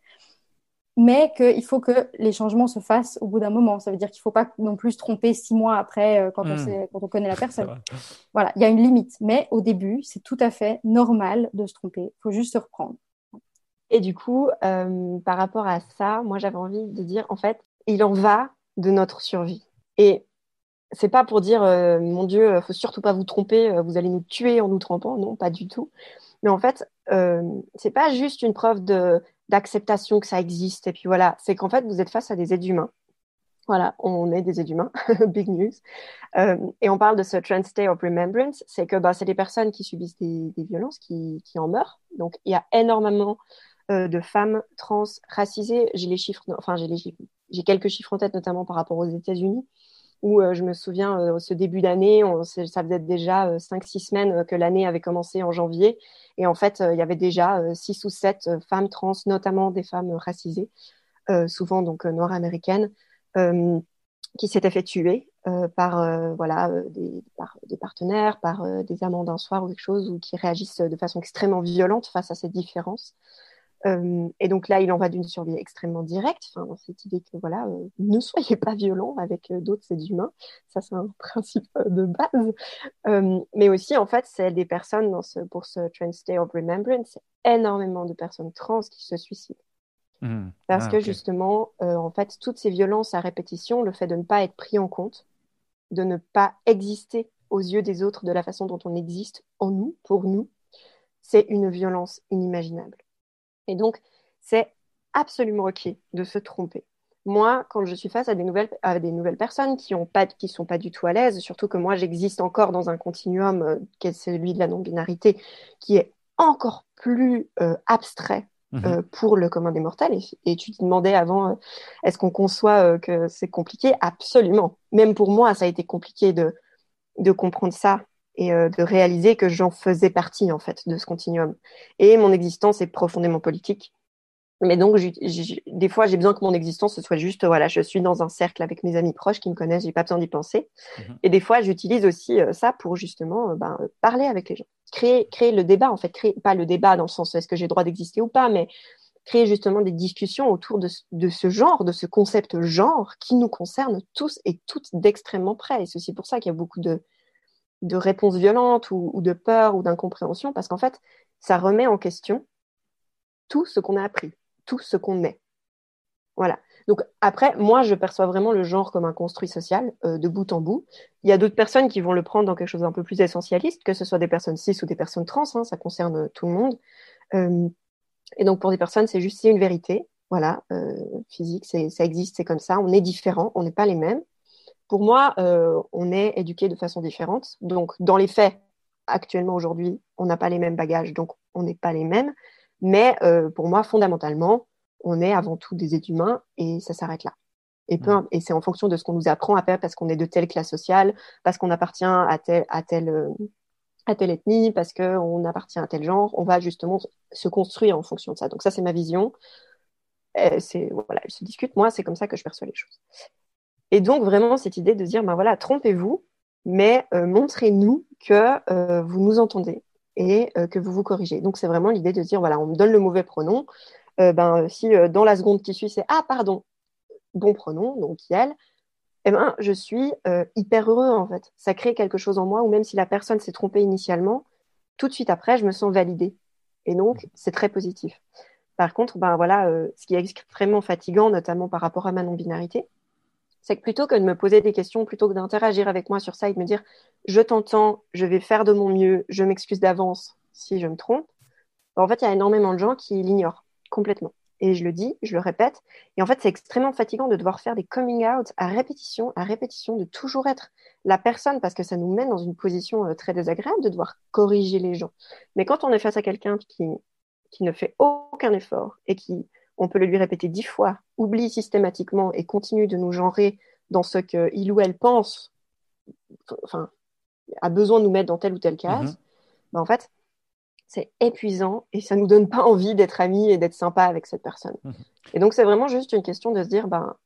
mais qu'il faut que les changements se fassent au bout d'un moment. Ça veut dire qu'il ne faut pas non plus se tromper six mois après euh, quand, on hmm. sait, quand on connaît la personne. Voilà, il y a une limite. Mais au début, c'est tout à fait normal de se tromper. Il faut juste se reprendre. Et du coup, euh, par rapport à ça, moi j'avais envie de dire, en fait, il en va de notre survie. Et c'est pas pour dire, euh, mon Dieu, faut surtout pas vous tromper, vous allez nous tuer en nous trompant. Non, pas du tout. Mais en fait, euh, c'est pas juste une preuve d'acceptation que ça existe. Et puis voilà, c'est qu'en fait, vous êtes face à des êtres humains. Voilà, on est des êtres humains, big news. Euh, et on parle de ce Trans Day of Remembrance, c'est que bah, c'est des personnes qui subissent des, violences, qui, qui, en meurent. Donc il y a énormément euh, de femmes trans racisées. J'ai les chiffres, enfin j'ai j'ai quelques chiffres en tête, notamment par rapport aux États-Unis où euh, je me souviens, euh, ce début d'année, ça faisait déjà 5-6 euh, semaines que l'année avait commencé en janvier. Et en fait, il y avait déjà 6 ou 7 femmes trans, notamment des femmes racisées, souvent donc nord-américaines, qui s'étaient fait tuer par, voilà, des, par des partenaires, par des amants d'un soir ou quelque chose, ou qui réagissent de façon extrêmement violente face à cette différence. Euh, et donc là, il en va d'une survie extrêmement directe, enfin, dans cette idée que voilà, euh, ne soyez pas violents avec euh, d'autres êtres humains, ça c'est un principe de base. mais aussi, en fait, c'est des personnes dans ce, pour ce Trans Day of Remembrance, énormément de personnes trans qui se suicident. Mmh. Parce ah, que justement, en fait, toutes ces violences à répétition, le fait de ne pas être pris en compte, de ne pas exister aux yeux des autres de la façon dont on existe en nous, pour nous, c'est une violence inimaginable. Et donc, c'est absolument OK de se tromper. Moi, quand je suis face à des nouvelles, à des nouvelles personnes qui ont pas, qui sont pas du tout à l'aise, surtout que moi, j'existe encore dans un continuum euh, qui est celui de la non-binarité, qui est encore plus euh, abstrait mhm. euh, pour le commun des mortels. Et, tu te demandais avant, est-ce qu'on conçoit que c'est compliqué? Absolument. Même pour moi, ça a été compliqué de, de comprendre ça et euh, de réaliser que j'en faisais partie en fait de ce continuum. Et mon existence est profondément politique. Mais donc, des fois, j'ai besoin que mon existence ce soit juste, voilà, je suis dans un cercle avec mes amis proches qui me connaissent, j'ai pas besoin d'y penser. Mhm. Et des fois, j'utilise aussi euh, ça pour justement euh, ben, parler avec les gens, créer, créer le débat en fait, créer pas le débat dans le sens est-ce que j'ai le droit d'exister ou pas, mais créer justement des discussions autour de, de, ce genre, de ce concept genre qui nous concerne tous et toutes d'extrêmement près. Et c'est aussi pour ça qu'il y a beaucoup de, de réponses violentes ou, de peur ou d'incompréhension, parce qu'en fait, ça remet en question tout ce qu'on a appris, tout ce qu'on est. Voilà. Donc après, moi, je perçois vraiment le genre comme un construit social euh, de bout en bout. Il y a d'autres personnes qui vont le prendre dans quelque chose d'un peu plus essentialiste, que ce soit des personnes cis ou des personnes trans, hein, ça concerne tout le monde. Euh, et donc pour des personnes, c'est juste une vérité. Voilà, euh, physique, ça existe, c'est comme ça. On est différents, on n'est pas les mêmes pour moi, euh, on est éduqué de façon différente. Donc, dans les faits, actuellement, aujourd'hui, on n'a pas les mêmes bagages, donc on n'est pas les mêmes. Mais euh, pour moi, fondamentalement, on est avant tout des êtres humains et ça s'arrête là. Et, et c'est en fonction de ce qu'on nous apprend à faire parce qu'on est de telle classe sociale, parce qu'on appartient à telle, à telle, euh, à telle ethnie, parce qu'on appartient à tel genre. On va justement se construire en fonction de ça. Donc ça, c'est ma vision. C'est voilà, elle se discute. Moi, c'est comme ça que je perçois les choses. Et donc, vraiment, cette idée de dire, ben voilà, trompez-vous, mais euh, montrez-nous que euh, vous nous entendez et euh, que vous vous corrigez. Donc, c'est vraiment l'idée de dire, voilà, on me donne le mauvais pronom. ben, si dans la seconde qui suit, c'est Ah, pardon, bon pronom, donc elle, eh ben, je suis hyper heureux, en fait. Ça crée quelque chose en moi, ou même si la personne s'est trompée initialement, tout de suite après, je me sens validée. Et donc, c'est très positif. Par contre, ben voilà, ce qui est extrêmement fatigant, notamment par rapport à ma non-binarité, c'est que plutôt que de me poser des questions, plutôt que d'interagir avec moi sur ça et de me dire je t'entends, je vais faire de mon mieux, je m'excuse d'avance si je me trompe, en fait, il y a énormément de gens qui l'ignorent complètement. Et je le dis, je le répète. Et en fait, c'est extrêmement fatigant de devoir faire des coming out à répétition, à répétition, de toujours être la personne, parce que ça nous met dans une position euh, très désagréable de devoir corriger les gens. Mais quand on est face à quelqu'un qui, qui ne fait aucun effort et qui on peut le lui répéter dix fois, oublie systématiquement et continue de nous genrer dans ce qu'il ou elle pense, enfin, a besoin de nous mettre dans telle ou telle case, ben, en fait, c'est épuisant et ça nous donne pas envie d'être amis et d'être sympa avec cette personne. Mhm. Et donc, c'est vraiment juste une question de se dire, ben,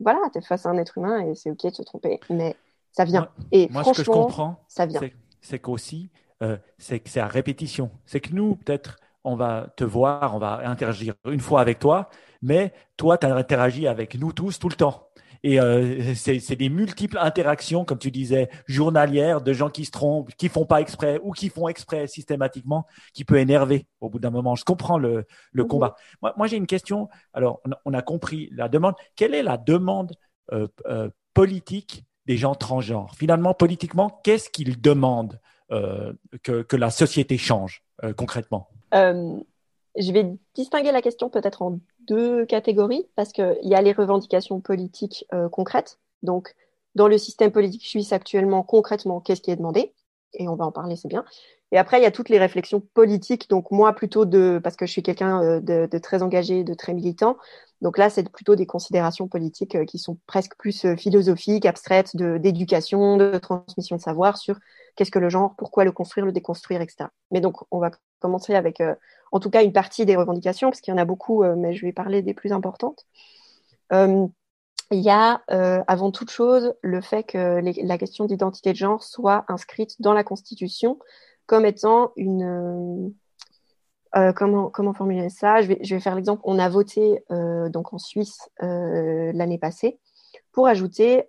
voilà, tu es face à un être humain et c'est OK de se tromper, mais ça vient. et franchement, ce que je comprends, ça vient. C'est qu'aussi, euh, c'est que c'est à répétition. C'est que nous, peut-être, on va te voir, on va interagir une fois avec toi, mais toi, tu interagi avec nous tous tout le temps. Et euh, c'est des multiples interactions, comme tu disais, journalières, de gens qui se trompent, qui font pas exprès ou qui font exprès systématiquement, qui peut énerver au bout d'un moment. Je comprends le, le mhm. combat. Moi, j'ai une question. Alors, on a, compris la demande. Quelle est la demande euh, euh, politique des gens transgenres? Finalement, politiquement, qu'est-ce qu'ils demandent que, que, la société change concrètement? Euh, je vais distinguer la question peut-être en deux catégories parce qu'il y a les revendications politiques euh, concrètes. Donc, dans le système politique suisse actuellement, concrètement, qu'est-ce qui est demandé? Et on va en parler, c'est bien. Et après, il y a toutes les réflexions politiques. Donc, moi, plutôt de, parce que je suis quelqu'un euh, de, très engagé, de très militant. Donc là, c'est plutôt des considérations politiques qui sont presque plus philosophiques, abstraites, d'éducation, de transmission de savoir sur qu'est-ce que le genre, pourquoi le construire, le déconstruire, etc. Mais donc, on va commencer avec, euh, en tout cas, une partie des revendications, parce qu'il y en a beaucoup, euh, mais je vais parler des plus importantes. Euh, il y a, avant toute chose, le fait que la question d'identité de genre soit inscrite dans la Constitution comme étant une, comment, comment formuler ça? Je vais, je vais faire l'exemple. On a voté donc en Suisse l'année passée pour ajouter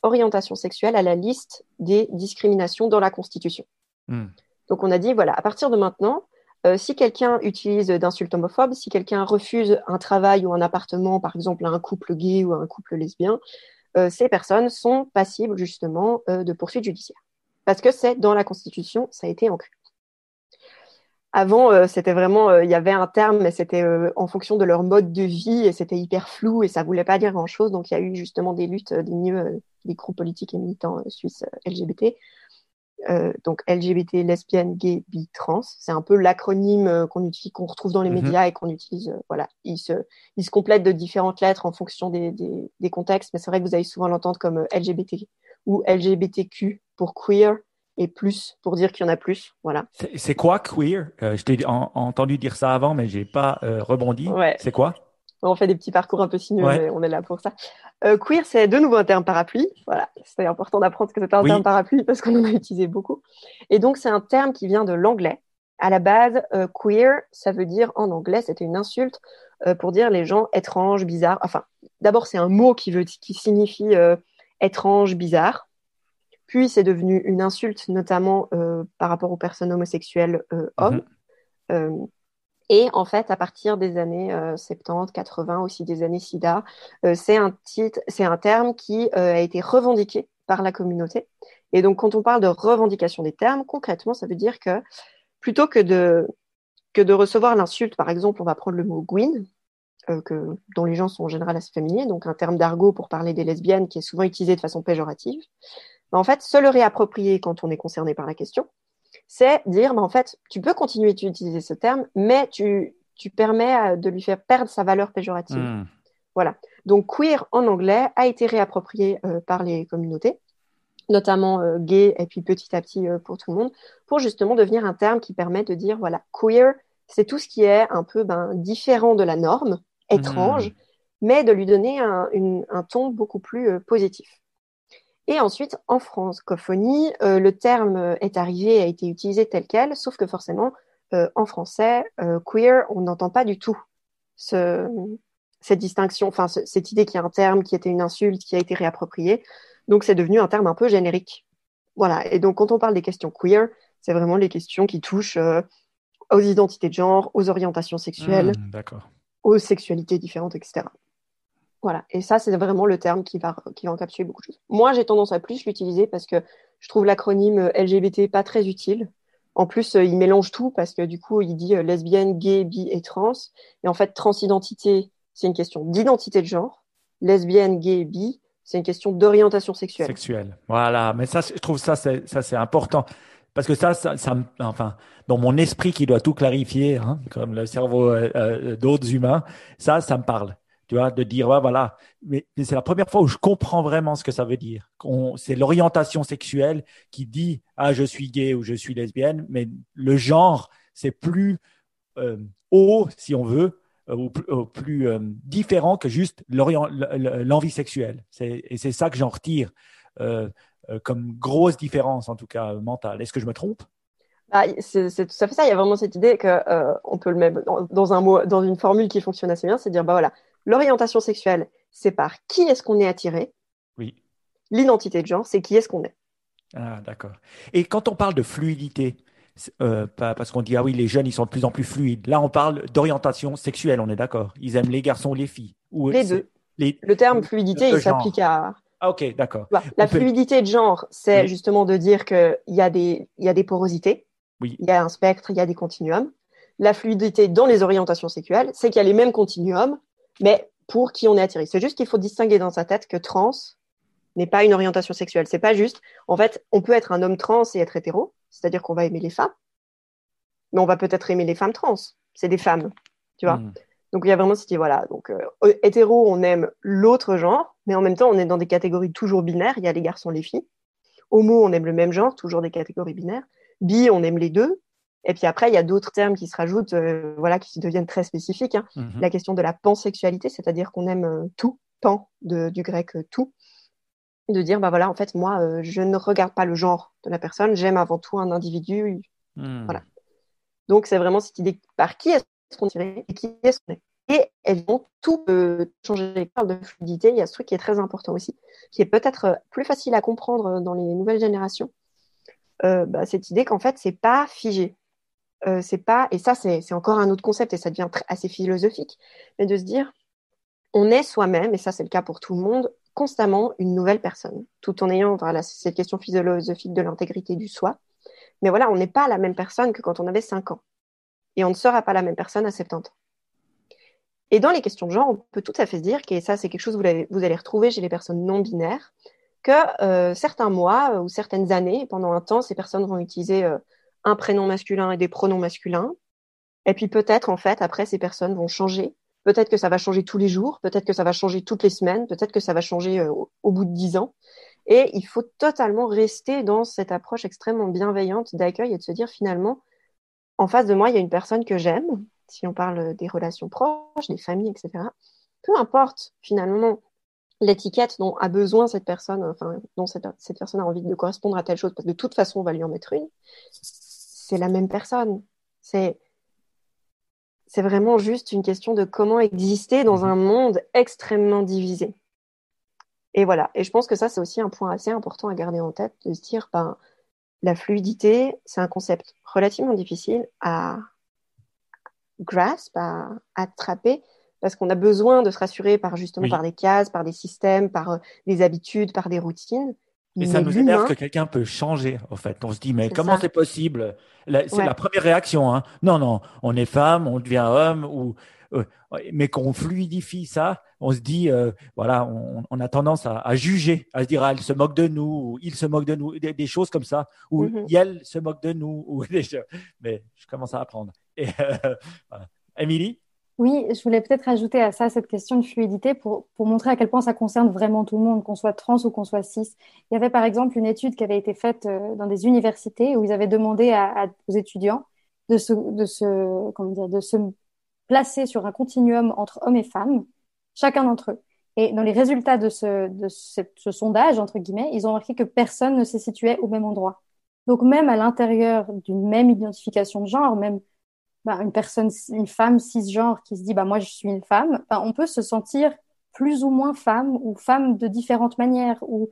orientation sexuelle à la liste des discriminations dans la Constitution. Hmm. Donc on a dit, voilà, à partir de maintenant, si quelqu'un utilise d'insultes homophobes, si quelqu'un refuse un travail ou un appartement, par exemple à un couple gay ou à un couple lesbien, ces personnes sont passibles justement de poursuites judiciaires. Parce que c'est dans la Constitution, ça a été ancré. Avant, euh, c'était vraiment, euh, il y avait un terme, mais c'était euh, en fonction de leur mode de vie et c'était hyper flou et ça voulait pas dire grand chose. Donc, il y a eu justement des luttes des milieux, des groupes politiques et militants suisses LGBT. Donc, LGBT, lesbienne, gay, bi, trans. C'est un peu l'acronyme qu'on utilise, qu'on retrouve dans les mhm. médias et qu'on utilise. voilà, il se, il se complète de différentes lettres en fonction des, des, des contextes. Mais c'est vrai que vous allez souvent l'entendre comme LGBT ou LGBTQ pour queer et plus pour dire qu'il y en a plus. Voilà. C'est quoi queer? Euh, Je t'ai entendu dire ça avant, mais j'ai pas euh, rebondi. C'est quoi? On fait des petits parcours un peu sinueux, on est là pour ça. Euh, queer, c'est de nouveau un terme parapluie. Voilà, c'est important d'apprendre que c'est un terme parapluie parce qu'on en a utilisé beaucoup. Et donc, c'est un terme qui vient de l'anglais. À la base, queer, ça veut dire en anglais, c'était une insulte pour dire les gens étranges, bizarres. Enfin, d'abord, c'est un mot qui veut, qui signifie étrange, bizarre. Puis c'est devenu une insulte, notamment euh, par rapport aux personnes homosexuelles euh, hommes. Euh, et en fait, à partir des années 70, 80, aussi des années SIDA, c'est un titre, c'est un terme qui a été revendiqué par la communauté. Et donc, quand on parle de revendication des termes, concrètement, ça veut dire que plutôt que de que de recevoir l'insulte, par exemple, on va prendre le mot Gwyn, que, dont les gens sont en général assez familiers, donc un terme d'argot pour parler des lesbiennes qui est souvent utilisé de façon péjorative. Bah, en fait, se le réapproprier quand on est concerné par la question, c'est dire, bah, en fait, tu peux continuer d'utiliser ce terme, mais tu, tu permets euh, de lui faire perdre sa valeur péjorative. Hmm. Voilà. Donc, queer en anglais a été réapproprié euh, par les communautés, notamment euh, gay et puis petit à petit pour tout le monde, pour justement devenir un terme qui permet de dire, voilà, queer, c'est tout ce qui est un peu ben, différent de la norme, étrange, hmm. mais de lui donner un, un ton beaucoup plus positif. Et ensuite, en francophonie, euh, le terme est arrivé, a été utilisé tel quel, sauf que forcément, euh, en français, euh, queer, on n'entend pas du tout ce, cette distinction, enfin cette idée qu'il y a un terme qui était une insulte, qui a été réapproprié. Donc c'est devenu un terme un peu générique. Voilà. Et donc quand on parle des questions queer, c'est vraiment les questions qui touchent aux identités de genre, aux orientations sexuelles, mmh, aux sexualités différentes, etc. Voilà. Et ça, c'est vraiment le terme qui va, qui va encapsuler beaucoup de choses. Moi, j'ai tendance à plus l'utiliser parce que je trouve l'acronyme euh, LGBT pas très utile. En plus, euh, il mélange tout parce que du coup, il dit euh, lesbienne, gay, bi et trans. Et en fait, transidentité, c'est une question d'identité de genre. Lesbienne, gay, bi, c'est une question d'orientation sexuelle. Sexuelle. Voilà. Mais ça, je trouve ça, c'est, ça, c'est important. Parce que ça, ça, enfin, dans mon esprit qui doit tout clarifier, hein, comme le cerveau d'autres humains, ça, ça me parle de dire, voilà, mais, c'est la première fois où je comprends vraiment ce que ça veut dire. C'est l'orientation sexuelle qui dit, ah, je suis gay ou je suis lesbienne, mais le genre, c'est plus euh, haut, si on veut, euh, ou, plus euh, différent que juste l'envie sexuelle. Et c'est ça que j'en retire comme grosse différence, en tout cas, mentale. Est-ce que je me trompe? Ah, c'est tout à fait ça. Il y a vraiment cette idée que on peut le mettre dans, un mot, dans une formule qui fonctionne assez bien, c'est dire bah voilà, L'orientation sexuelle, c'est par qui est-ce qu'on est attiré. Oui. L'identité de genre, c'est qui est-ce qu'on est. Ah, d'accord. Et quand on parle de fluidité, euh, parce qu'on dit ah oui les jeunes ils sont de plus en plus fluides. Là on parle d'orientation sexuelle, on est d'accord. Ils aiment les garçons ou les filles. Ou les deux. Le terme fluidité il s'applique à. Ah ok d'accord. la fluidité de genre c'est justement de dire qu'il y a des il y a des porosités. Oui. Il y a un spectre, il y a des continuums. La fluidité dans les orientations sexuelles, c'est qu'il y a les mêmes continuums, mais pour qui on est attiré. C'est juste qu'il faut distinguer dans sa tête que trans n'est pas une orientation sexuelle. C'est pas juste. En fait, on peut être un homme trans et être hétéro, c'est-à-dire qu'on va aimer les femmes, mais on va peut-être aimer les femmes trans. C'est des femmes, tu vois. Hmm. Donc il y a vraiment cette voilà. Donc euh, hétéro, on aime l'autre genre, mais en même temps, on est dans des catégories toujours binaires. Il y a les garçons, les filles. Homo, on aime le même genre, toujours des catégories binaires. Bi, on aime les deux. Et puis après, il y a d'autres termes qui se rajoutent, euh, voilà, qui deviennent très spécifiques. Hein. Mhm. La question de la pansexualité, c'est-à-dire qu'on aime euh, tout, pan du grec euh, tout, de dire bah voilà, en fait, moi, je ne regarde pas le genre de la personne, j'aime avant tout un individu, hmm. voilà. Donc, c'est vraiment cette idée par qui est-ce qu'on dirait et qui est-ce qu'on est. Et elles vont tout changer de fluidité. Il y a ce truc qui est très important aussi, qui est peut-être plus facile à comprendre dans les nouvelles générations. Euh, bah, cette idée qu'en fait, c'est pas figé. Euh, c'est pas, et ça, c'est encore un autre concept et ça devient assez philosophique, mais de se dire, on est soi-même, et ça, c'est le cas pour tout le monde, constamment une nouvelle personne, tout en ayant voilà, cette question philosophique de l'intégrité du soi. Mais voilà, on n'est pas la même personne que quand on avait 5 ans. Et on ne sera pas la même personne à 70 ans. Et dans les questions de genre, on peut tout à fait se dire, et ça c'est quelque chose que vous, allez retrouver chez les personnes non binaires, que euh, certains mois ou certaines années, pendant un temps, ces personnes vont utiliser euh, un prénom masculin et des pronoms masculins. Et puis peut-être, en fait, après, ces personnes vont changer. Peut-être que ça va changer tous les jours, peut-être que ça va changer toutes les semaines, peut-être que ça va changer euh, au bout de dix ans. Et il faut totalement rester dans cette approche extrêmement bienveillante d'accueil et de se dire finalement, en face de moi, il y a une personne que j'aime, si on parle des relations proches, des familles, etc. Peu importe finalement l'étiquette dont a besoin cette personne, enfin dont cette, cette personne a envie de correspondre à telle chose, parce que de toute façon, on va lui en mettre une c'est la même personne. C'est c'est vraiment juste une question de comment exister dans mhm. un monde extrêmement divisé. Et voilà. Et je pense que ça, c'est aussi un point assez important à garder en tête, de se dire, ben, la fluidité, c'est un concept relativement difficile à grasp, à, attraper, parce qu'on a besoin de se rassurer par justement par des cases, par des systèmes, par euh, des habitudes, par des routines. Et ça nous énerve que quelqu'un peut changer, en fait. On se dit, mais comment c'est possible? C'est la première réaction. Hein. Non, non, on est femme, on devient homme, ou euh, mais qu'on fluidifie ça, on se dit, euh, voilà, on, on, a tendance à, à, juger, à se dire, ah, elle se moque de nous, ou il se moque de nous, des, choses comme ça, ou mm elle se moque de nous, ou des choses. Mais je commence à apprendre. Et, euh, voilà. Émilie? Oui, je voulais peut-être ajouter à ça cette question de fluidité pour, pour montrer à quel point ça concerne vraiment tout le monde, qu'on soit trans ou qu'on soit cis. Il y avait par exemple une étude qui avait été faite euh, dans des universités où ils avaient demandé à, aux étudiants de se, de, se, comment dire, de se placer sur un continuum entre hommes et femmes, chacun d'entre eux. Et dans les résultats de ce, de ce, ce sondage, entre guillemets, ils ont remarqué que personne ne se situait au même endroit. Donc même à l'intérieur d'une même identification de genre, même bah, une personne, une femme cisgenre qui se dit bah moi je suis une femme, on peut se sentir plus ou moins femme ou femme de différentes manières ou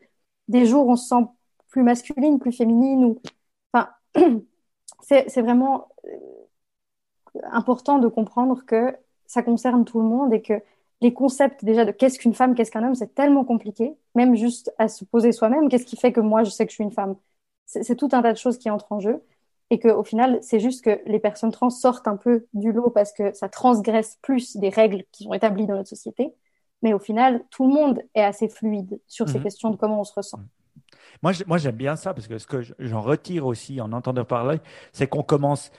des jours on se sent plus masculine, plus féminine ou enfin c'est vraiment euh, important de comprendre que ça concerne tout le monde et que les concepts déjà de qu'est-ce qu'une femme, qu'est-ce qu'un homme, c'est tellement compliqué, même juste à se poser soi-même, qu'est-ce qui fait que moi je sais que je suis une femme? C'est tout un tas de choses qui entrent en jeu et qu'au final, c'est juste que les personnes trans sortent un peu du lot parce que ça transgresse plus des règles qui sont établies dans notre société. Mais au final, tout le monde est assez fluide sur ces mhm. questions de comment on se ressent. Moi, moi, j'aime bien ça parce que ce que j'en retire aussi en entendant parler, c'est qu'on commence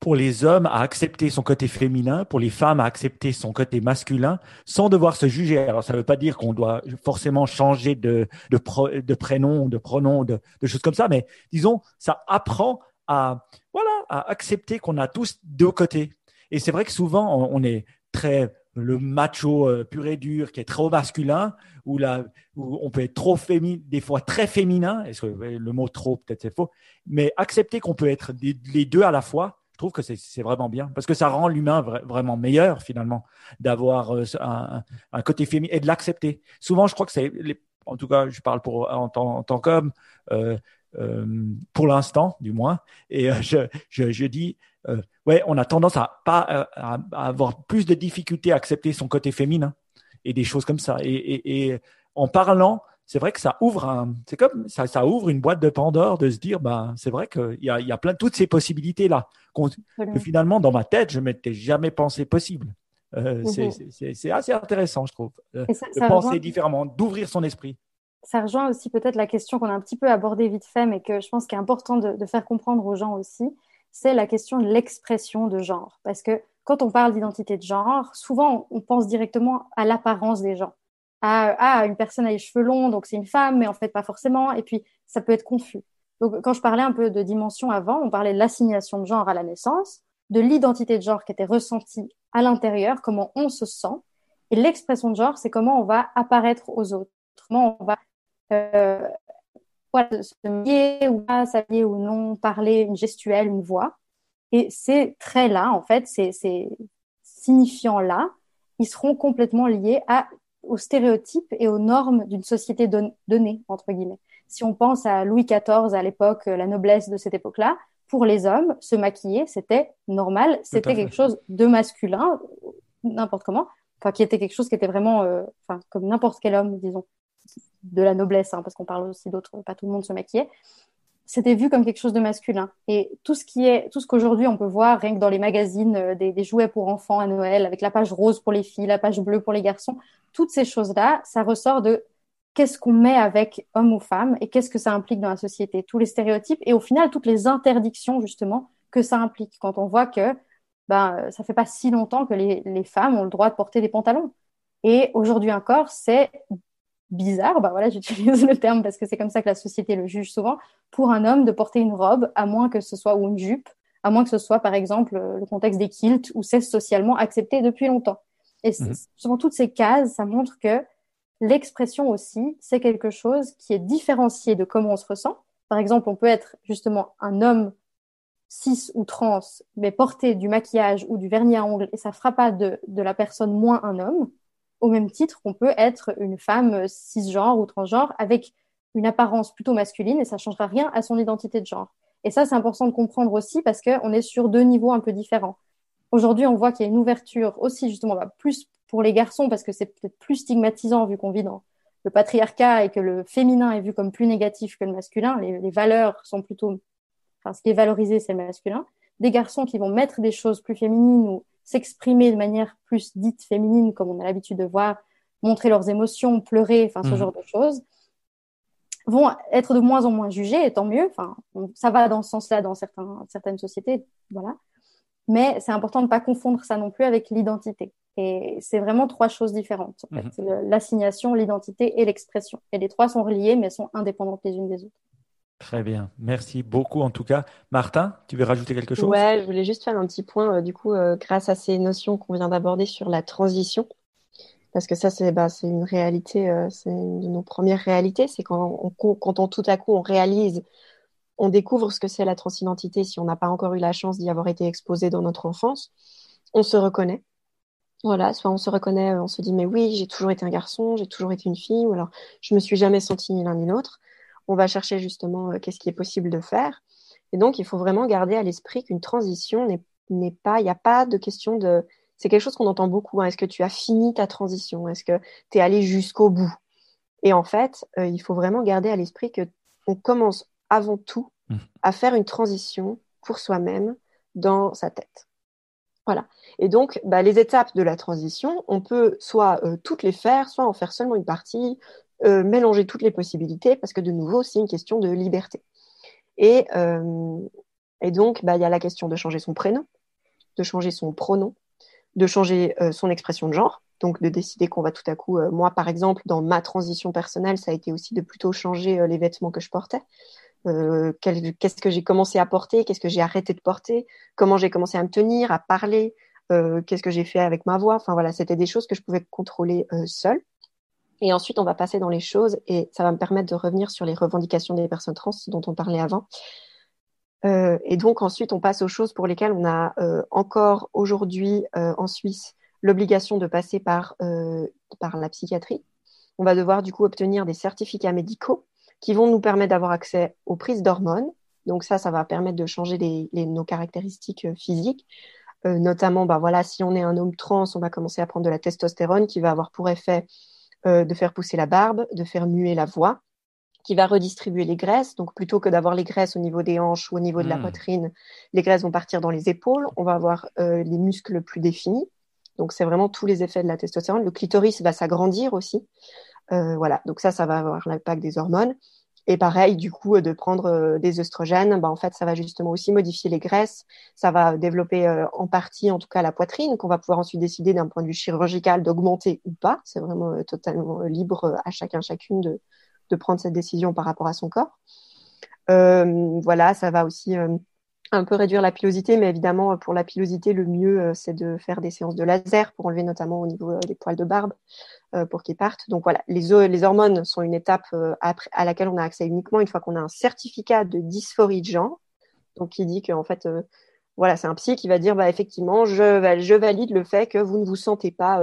pour les hommes à accepter son côté féminin, pour les femmes à accepter son côté masculin, sans devoir se juger. Alors, ça ne veut pas dire qu'on doit forcément changer de, de, de prénom, de pronom, de, de, choses comme ça, mais disons, ça apprend à, voilà, à accepter qu'on a tous deux côtés. Et c'est vrai que souvent, on, est très le macho euh, pur et dur qui est trop masculin ou là où on peut être trop féminin des fois très féminin est-ce que le mot trop peut-être c'est faux mais accepter qu'on peut être les deux à la fois je trouve que c'est vraiment bien parce que ça rend l'humain vraiment meilleur finalement d'avoir euh, un, un, côté féminin et de l'accepter souvent je crois que c'est en tout cas je parle pour en tant, en tant qu'homme euh, pour l'instant du moins. Et euh, je, je, je, dis, euh, ouais, on a tendance à pas à, avoir plus de difficultés à accepter son côté féminin et des choses comme ça. Et, et, et en parlant, c'est vrai que ça ouvre un, c'est comme ça, ça ouvre une boîte de Pandore de se dire, bah, c'est vrai qu'il y a, il y a plein toutes ces possibilités là que finalement dans ma tête je m'étais jamais pensé possible. Euh, mm-hmm. C'est assez intéressant, je trouve, de penser différemment, d'ouvrir son esprit ça rejoint aussi peut-être la question qu'on a un petit peu abordée vite fait, mais que je pense qu'il est important de, faire comprendre aux gens aussi, c'est la question de l'expression de genre. Parce que quand on parle d'identité de genre, souvent on pense directement à l'apparence des gens. À, ah, une personne a les cheveux longs, donc c'est une femme, mais en fait pas forcément, et puis ça peut être confus. Donc quand je parlais un peu de dimension avant, on parlait de l'assignation de genre à la naissance, de l'identité de genre qui était ressentie à l'intérieur, comment on se sent, et l'expression de genre, c'est comment on va apparaître aux autres, comment on va voilà, se lier ou pas s'habiller ou non, parler, une gestuelle, une voix. Et ces traits-là, en fait, ces, ces signifiants-là, ils seront complètement liés à, aux stéréotypes et aux normes d'une société donnée, entre guillemets. Si on pense à Louis XIV à l'époque, la noblesse de cette époque-là, pour les hommes, se maquiller, c'était normal, c'était quelque chose de masculin, n'importe comment, enfin qui était quelque chose qui était vraiment, euh, enfin comme n'importe quel homme, disons, de la noblesse, hein, parce qu'on parle aussi d'autres, pas tout le monde se maquillait. C'était vu comme quelque chose de masculin. Et tout ce qui est, tout ce qu'aujourd'hui on peut voir, rien que dans les magazines, euh, des, des, jouets pour enfants à Noël, avec la page rose pour les filles, la page bleue pour les garçons, toutes ces choses-là, ça ressort de qu'est-ce qu'on met avec homme ou femme et qu'est-ce que ça implique dans la société, tous les stéréotypes et au final toutes les interdictions justement que ça implique quand on voit que ben ça fait pas si longtemps que les, les femmes ont le droit de porter des pantalons et aujourd'hui encore c'est bizarre, ben voilà j'utilise le terme parce que c'est comme ça que la société le juge souvent pour un homme de porter une robe à moins que ce soit ou une jupe à moins que ce soit par exemple le contexte des kilts où c'est socialement accepté depuis longtemps et mmh. souvent toutes ces cases ça montre que L'expression aussi, c'est quelque chose qui est différencié de comment on se ressent. Par exemple, on peut être justement un homme cis ou trans, mais porter du maquillage ou du vernis à ongles et ça fera pas de, de la personne moins un homme. Au même titre qu'on peut être une femme cisgenre ou transgenre avec une apparence plutôt masculine et ça changera rien à son identité de genre. Et ça, c'est important de comprendre aussi parce qu'on est sur deux niveaux un peu différents. Aujourd'hui, on voit qu'il y a une ouverture aussi justement bah, plus pour les garçons parce que c'est peut-être plus stigmatisant vu qu'on vit dans le patriarcat et que le féminin est vu comme plus négatif que le masculin. Les, valeurs sont plutôt, enfin, ce qui est valorisé, c'est le masculin. Des garçons qui vont mettre des choses plus féminines ou s'exprimer de manière plus dite féminine, comme on a l'habitude de voir, montrer leurs émotions, pleurer, enfin, ce mmh. genre de choses, vont être de moins en moins jugés, et tant mieux. Enfin, ça va dans ce sens-là dans certains, certaines sociétés, voilà. Mais c'est important de ne pas confondre ça non plus avec l'identité. Et c'est vraiment trois choses différentes. En fait. Mhm. L'assignation, l'identité et l'expression. Et les trois sont reliés, mais sont indépendantes les unes des autres. Très bien. Merci beaucoup en tout cas. Martin, tu veux rajouter quelque chose? Ouais, je voulais juste faire un petit point, euh, du coup, euh, grâce à ces notions qu'on vient d'aborder sur la transition. Parce que ça, c'est bah, une réalité, euh, c'est une de nos premières réalités. C'est quand, on, quand on, tout à coup on réalise, on découvre ce que c'est la transidentité si on n'a pas encore eu la chance d'y avoir été exposé dans notre enfance. On se reconnaît voilà, soit on se reconnaît, on se dit mais oui, j'ai toujours été un garçon, j'ai toujours été une fille, ou alors je me suis jamais senti ni l'un ni l'autre. On va chercher justement euh, qu'est-ce qui est possible de faire. Et donc, il faut vraiment garder à l'esprit qu'une transition n'est pas, il n'y a pas de question de. C'est quelque chose qu'on entend beaucoup. Hein. Est-ce que tu as fini ta transition? Est-ce que tu es allé jusqu'au bout? Et en fait, euh, il faut vraiment garder à l'esprit que on commence avant tout mmh. à faire une transition pour soi-même dans sa tête. Voilà. Et donc, bah, les étapes de la transition, on peut soit euh, toutes les faire, soit en faire seulement une partie, euh, mélanger toutes les possibilités, parce que de nouveau, c'est une question de liberté. Et, euh, et donc, bah, il y a la question de changer son prénom, de changer son pronom, de changer son expression de genre, donc de décider qu'on va tout à coup, moi par exemple, dans ma transition personnelle, ça a été aussi de plutôt changer les vêtements que je portais. Euh, qu'est-ce que j'ai commencé à porter, qu'est-ce que j'ai arrêté de porter, comment j'ai commencé à me tenir, à parler, euh, qu'est-ce que j'ai fait avec ma voix. Enfin voilà, c'était des choses que je pouvais contrôler euh, seule. Et ensuite, on va passer dans les choses et ça va me permettre de revenir sur les revendications des personnes trans dont on parlait avant. Euh, et donc ensuite, on passe aux choses pour lesquelles on a euh, encore aujourd'hui en Suisse l'obligation de passer par, par la psychiatrie. On va devoir du coup obtenir des certificats médicaux qui vont nous permettre d'avoir accès aux prises d'hormones. Donc ça, ça va permettre de changer nos caractéristiques euh, physiques. Euh, notamment, bah voilà, si on est un homme trans, on va commencer à prendre de la testostérone qui va avoir pour effet euh, de faire pousser la barbe, de faire muer la voix, qui va redistribuer les graisses. Donc plutôt que d'avoir les graisses au niveau des hanches ou au niveau de la hmm. poitrine, les graisses vont partir dans les épaules. On va avoir euh, les muscles plus définis. Donc c'est vraiment tous les effets de la testostérone. Le clitoris va s'agrandir aussi. Euh, voilà, donc ça, ça va avoir l'impact des hormones. Et pareil, du coup, euh, de prendre euh, des œstrogènes, bah, en fait, ça va justement aussi modifier les graisses. Ça va développer en partie, en tout cas, la poitrine, qu'on va pouvoir ensuite décider d'un point de vue chirurgical d'augmenter ou pas. C'est vraiment totalement libre à chacun, chacune de, de prendre cette décision par rapport à son corps. voilà, ça va aussi un peu réduire la pilosité, mais évidemment, pour la pilosité, le mieux, euh, c'est de faire des séances de laser pour enlever notamment au niveau euh, des poils de barbe euh, pour qu'ils partent. Donc voilà, les, les hormones sont une étape à laquelle on a accès uniquement une fois qu'on a un certificat de dysphorie de genre, donc qui dit qu'en fait, voilà, c'est un psy qui va dire, bah, effectivement, je, valide le fait que vous ne vous sentez pas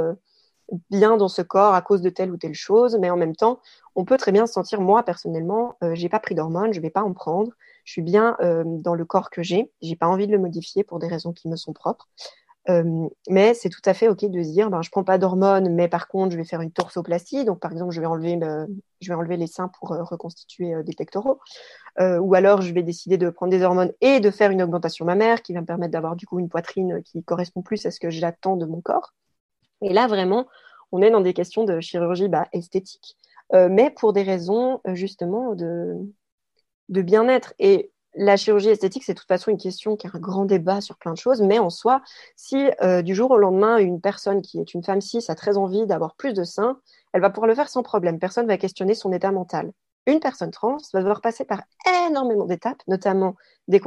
bien dans ce corps à cause de telle ou telle chose, mais en même temps, on peut très bien se sentir, moi personnellement, euh, j'ai pas pris d'hormones, je vais pas en prendre, je suis bien euh, dans le corps que j'ai, j'ai pas envie de le modifier pour des raisons qui me sont propres. Euh, mais c'est tout à fait ok de se dire, ben, je prends pas d'hormones, mais par contre, je vais faire une torsoplastie. Donc, par exemple, je vais enlever, je vais enlever les seins pour euh, reconstituer des pectoraux. ou alors, je vais décider de prendre des hormones et de faire une augmentation mammaire qui va me permettre d'avoir du coup une poitrine qui correspond plus à ce que j'attends de mon corps. Et là, vraiment, on est dans des questions de chirurgie bah, esthétique, mais pour des raisons justement de, de bien-être. Et la chirurgie esthétique, c'est de toute façon une question qui a un grand débat sur plein de choses, mais en soi, si euh, du jour au lendemain, une personne qui est une femme cis a très envie d'avoir plus de seins, elle va pouvoir le faire sans problème. Personne va questionner son état mental. Une personne trans va devoir passer par énormément d'étapes, notamment des,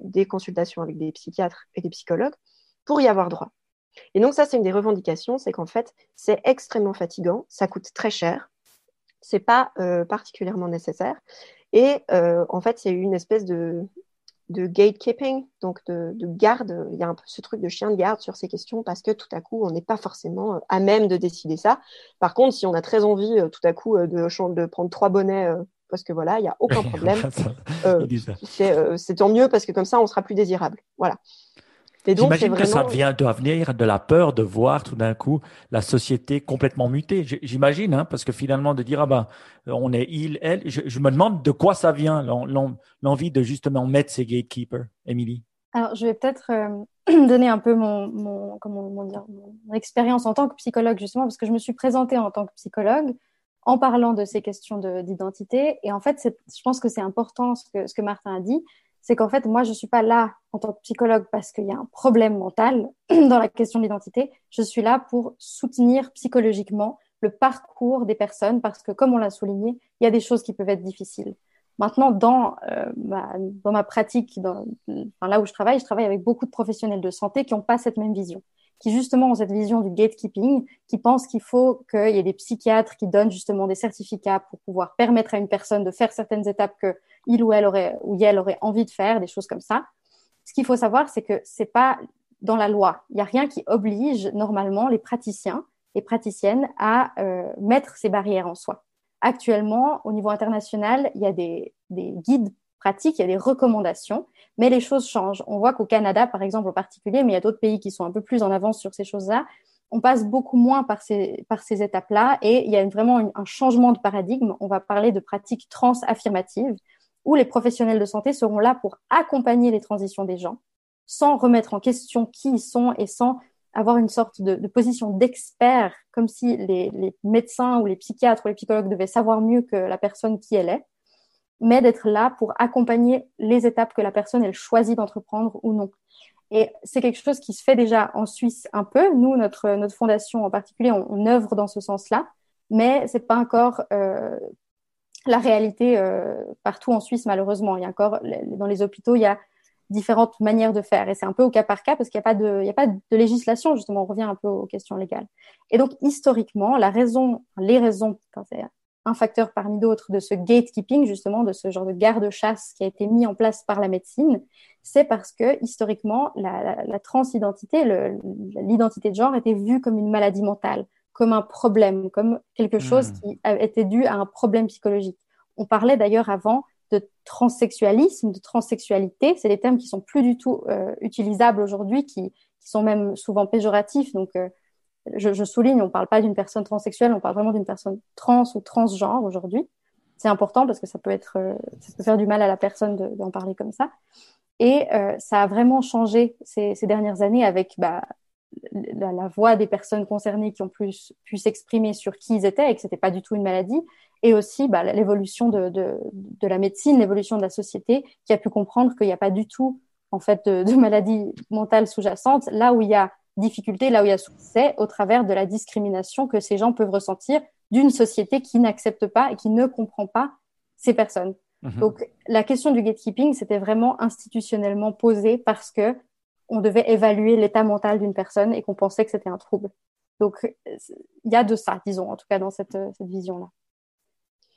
des consultations avec des psychiatres et des psychologues, pour y avoir droit. Et donc ça, c'est une des revendications, c'est qu'en fait, c'est extrêmement fatigant, ça coûte très cher, c'est pas euh, particulièrement nécessaire. Et euh, en fait, c'est une espèce de, de gatekeeping, donc de, de, garde. Il y a un peu ce truc de chien de garde sur ces questions parce que tout à coup, on n'est pas forcément euh, à même de décider ça. Par contre, si on a très envie euh, tout à coup de, de prendre trois bonnets parce que voilà, il n'y a aucun problème, c'est tant mieux parce que comme ça, on sera plus désirable. Voilà. J'imagine que ça vient, doit venir de la peur de voir tout d'un coup la société complètement mutée. J'imagine, hein, parce que finalement de dire ah ben on est il, elle, je, me demande de quoi ça vient l'envie de justement mettre ces gatekeepers, Émilie. Alors je vais peut-être euh, donner un peu mon, mon comment dire mon expérience en tant que psychologue justement parce que je me suis présentée en tant que psychologue en parlant de ces questions d'identité et en fait je pense que c'est important ce que ce que Martin a dit c'est qu'en fait, moi, je suis pas là en tant que psychologue parce qu'il y a un problème mental dans la question de l'identité. Je suis là pour soutenir psychologiquement le parcours des personnes parce que, comme on l'a souligné, il y a des choses qui peuvent être difficiles. Maintenant, dans, euh, ma, pratique, dans, là où je travaille, je travaille avec beaucoup de professionnels de santé qui n'ont pas cette même vision qui justement ont cette vision du gatekeeping, qui pensent qu'il faut qu'il y ait des psychiatres qui donnent justement des certificats pour pouvoir permettre à une personne de faire certaines étapes que il ou elle aurait ou elle aurait envie de faire, des choses comme ça. Ce qu'il faut savoir, c'est que c'est pas dans la loi. Il n'y a rien qui oblige normalement les praticiens et praticiennes à euh, mettre ces barrières en soi. Actuellement, au niveau international, il y a des guides pratiques, il y a des recommandations, mais les choses changent. On voit qu'au Canada, par exemple, en particulier, mais il y a d'autres pays qui sont un peu plus en avance sur ces choses-là, on passe beaucoup moins par ces, par ces étapes-là et il y a vraiment un changement de paradigme. On va parler de pratiques trans-affirmatives où les professionnels de santé seront là pour accompagner les transitions des gens sans remettre en question qui ils sont et sans avoir une sorte de, position d'expert, comme si les, médecins ou les psychiatres ou les psychologues devaient savoir mieux que la personne qui elle est mais d'être là pour accompagner les étapes que la personne elle choisit d'entreprendre ou non. Et c'est quelque chose qui se fait déjà en Suisse un peu. Nous, notre notre fondation en particulier, on, œuvre dans ce sens-là, mais c'est pas encore euh, la réalité euh, partout en Suisse malheureusement. Il y a encore dans les hôpitaux, il y a différentes manières de faire et c'est un peu au cas par cas parce qu'il n'y a pas de il y a pas de législation justement. On revient un peu aux questions légales. Et donc historiquement, la raison, les raisons, enfin, un facteur parmi d'autres de ce gatekeeping, justement, de ce genre de garde-chasse qui a été mis en place par la médecine, c'est parce que historiquement, la, la, transidentité, l'identité de genre était vue comme une maladie mentale, comme un problème, comme quelque hmm. chose qui était dû à un problème psychologique. On parlait d'ailleurs avant de transsexualisme, de transsexualité, c'est des termes qui sont plus du tout euh, utilisables aujourd'hui, qui, qui, sont même souvent péjoratifs. Donc, euh, je, je, souligne, on ne parle pas d'une personne transsexuelle, on parle vraiment d'une personne trans ou transgenre aujourd'hui. C'est important parce que ça peut être, euh, ça peut faire du mal à la personne d'en parler comme ça. Et euh, ça a vraiment changé ces, ces dernières années avec bah, la, la, voix des personnes concernées qui ont plus pu s'exprimer sur qui ils étaient et que c'était pas du tout une maladie, et aussi bah, l'évolution de, de, de, la médecine, l'évolution de la société, qui a pu comprendre qu'il n'y a pas du tout en fait de, de maladie mentale sous-jacente. Là où il y a difficulté, là où il y a succès, au travers de la discrimination que ces gens peuvent ressentir d'une société qui n'accepte pas et qui ne comprend pas ces personnes. Mhm. Donc, la question du gatekeeping, c'était vraiment institutionnellement posé parce que on devait évaluer l'état mental d'une personne et qu'on pensait que c'était un trouble. Donc, il y a de ça, disons, en tout cas dans cette, cette vision-là.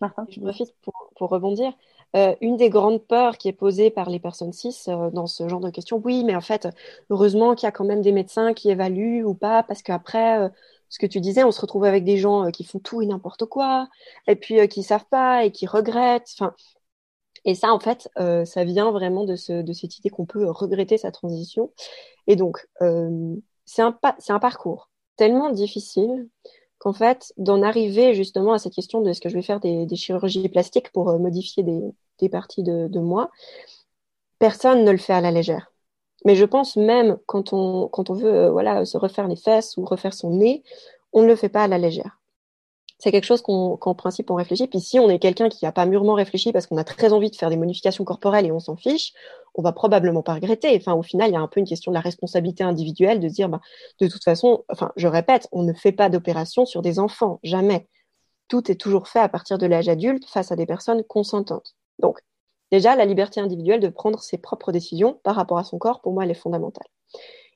Martin Je profite pour, pour rebondir. Euh, une des grandes peurs qui est posée par les personnes cis euh, dans ce genre de questions, oui, mais en fait, heureusement qu'il y a quand même des médecins qui évaluent ou pas, parce qu'après, euh, ce que tu disais, on se retrouve avec des gens qui font tout et n'importe quoi, et puis qui savent pas et qui regrettent. Enfin, et ça, en fait, ça vient vraiment de, ce, de cette idée qu'on peut regretter sa transition. Et donc, c'est un, parcours tellement difficile qu'en fait, d'en arriver justement à cette question de est-ce que je vais faire des, chirurgies plastiques pour modifier des, parties de, moi, personne ne le fait à la légère. Mais je pense même quand on, veut euh, se refaire les fesses ou refaire son nez, on ne le fait pas à la légère c'est quelque chose qu'en principe on réfléchit. Puis si on est quelqu'un qui n'a pas mûrement réfléchi parce qu'on a très envie de faire des modifications corporelles et on s'en fiche, on va probablement pas regretter. Enfin, au final, il y a un peu une question de la responsabilité individuelle de dire, bah, de toute façon, je répète, on ne fait pas d'opération sur des enfants, jamais. Tout est toujours fait à partir de l'âge adulte face à des personnes consentantes. Donc, déjà, la liberté individuelle de prendre ses propres décisions par rapport à son corps, pour moi, elle est fondamentale.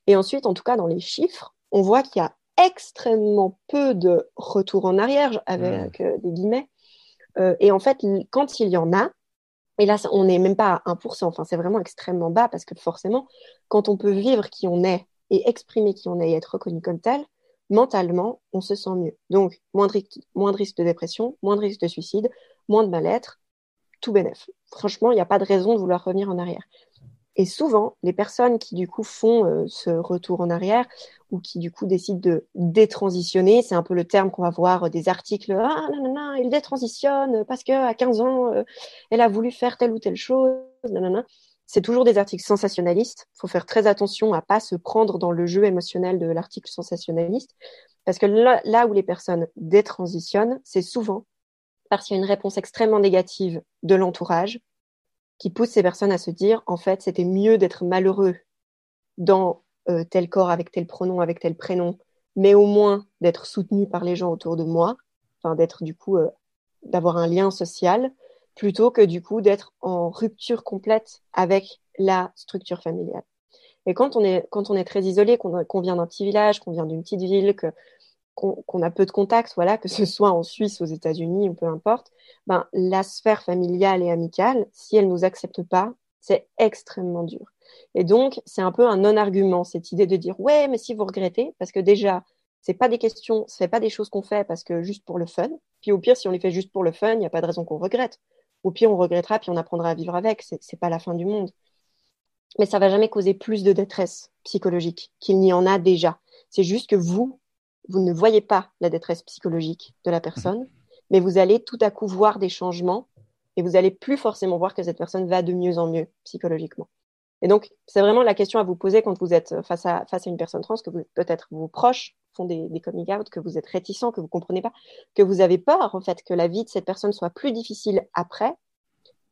Et ensuite, en tout cas, dans les chiffres, on voit qu'il y a extrêmement peu de retour en arrière, avec euh, des guillemets. Euh, et en fait, quand il y en a, et là, on n'est même pas à 1%, enfin, c'est vraiment extrêmement bas parce que forcément, quand on peut vivre qui on est et exprimer qui on est et être reconnu comme tel, mentalement, on se sent mieux. Donc, moins de, moins de risque de dépression, moins de risque de suicide, moins de mal-être, tout bénef. Franchement, il n'y a pas de raison de vouloir revenir en arrière. Et souvent, les personnes qui du coup font euh, ce retour en arrière ou qui du coup décident de détransitionner, c'est un peu le terme qu'on va voir euh, des articles. Ah non, il détransitionne parce que à 15 ans, euh, elle a voulu faire telle ou telle chose. Non C'est toujours des articles sensationnalistes. Il faut faire très attention à pas se prendre dans le jeu émotionnel de l'article sensationnaliste, parce que là où les personnes détransitionnent, c'est souvent parce qu'il y a une réponse extrêmement négative de l'entourage qui pousse ces personnes à se dire, en fait, c'était mieux d'être malheureux dans euh, tel corps avec tel pronom, avec tel prénom, mais au moins d'être soutenu par les gens autour de moi, enfin d'être du coup, euh, d'avoir un lien social, plutôt que du coup d'être en rupture complète avec la structure familiale. Et quand on est, quand on est très isolé, qu'on vient d'un petit village, qu'on vient d'une petite ville, que qu'on a peu de contacts, voilà, que ce soit en Suisse, aux États-Unis ou peu importe, ben, la sphère familiale et amicale, si elle nous accepte pas, c'est extrêmement dur. Et donc, c'est un peu un non-argument, cette idée de dire, ouais, mais si vous regrettez, parce que déjà, c'est pas des questions, c'est pas des choses qu'on fait parce que juste pour le fun. Puis au pire, si on les fait juste pour le fun, il n'y a pas de raison qu'on regrette. Au pire, on regrettera, puis on apprendra à vivre avec. C'est pas la fin du monde. Mais ça va jamais causer plus de détresse psychologique qu'il n'y en a déjà. C'est juste que vous, vous ne voyez pas la détresse psychologique de la personne, mais vous allez tout à coup voir des changements et vous allez plus forcément voir que cette personne va de mieux en mieux psychologiquement. Et donc, c'est vraiment la question à vous poser quand vous êtes face à, face à une personne trans, que peut-être vos proches font des, coming out, que vous êtes réticent, que vous comprenez pas, que vous avez peur, en fait, que la vie de cette personne soit plus difficile après.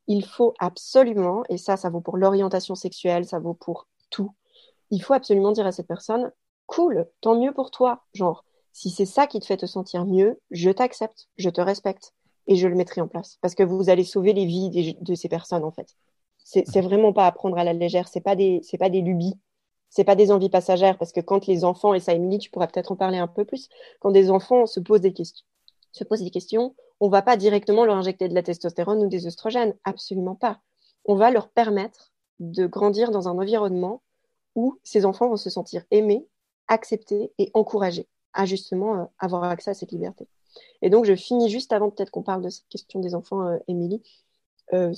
Il faut absolument, et ça, ça vaut pour l'orientation sexuelle, ça vaut pour tout, il faut absolument dire à cette personne, cool, tant mieux pour toi. Genre, si c'est ça qui te fait te sentir mieux, je t'accepte, je te respecte et je le mettrai en place. Parce que vous allez sauver les vies de ces personnes en fait. C'est vraiment pas à prendre à la légère, c'est pas des c'est pas des lubies, c'est pas des envies passagères. Parce que quand les enfants et ça Emily, tu pourras peut-être en parler un peu plus, quand des enfants se posent des questions, se posent des questions, on va pas directement leur injecter de la testostérone ou des oestrogènes, absolument pas. On va leur permettre de grandir dans un environnement où ces enfants vont se sentir aimés, accepter et encourager à justement euh, avoir accès à cette liberté. Et donc, je finis juste avant peut-être qu'on parle de cette question des enfants, euh, Émilie. Euh,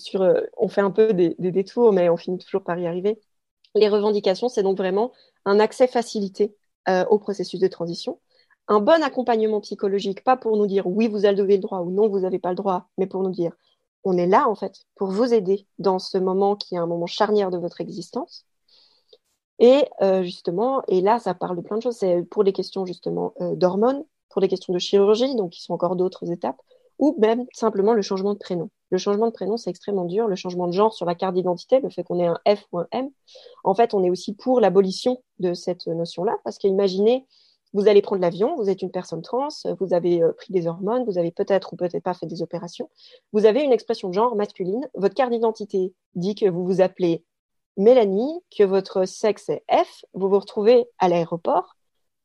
on fait un peu des, détours, mais on finit toujours par y arriver. Les revendications, c'est donc vraiment un accès facilité au processus de transition, un bon accompagnement psychologique, pas pour nous dire oui, vous avez le droit ou non, vous n'avez pas le droit, mais pour nous dire on est là en fait pour vous aider dans ce moment qui est un moment charnière de votre existence. Et euh, justement, et là, ça parle de plein de choses. C'est pour les questions justement euh, d'hormones, pour les questions de chirurgie, donc qui sont encore d'autres étapes, ou même simplement le changement de prénom. Le changement de prénom, c'est extrêmement dur. Le changement de genre sur la carte d'identité, le fait qu'on ait un F ou un M. En fait, on est aussi pour l'abolition de cette notion-là, parce qu'imaginez, vous allez prendre l'avion, vous êtes une personne trans, vous avez euh, pris des hormones, vous avez peut-être ou peut-être pas fait des opérations, vous avez une expression de genre masculine, votre carte d'identité dit que vous vous appelez Mélanie, que votre sexe est F, vous vous retrouvez à l'aéroport,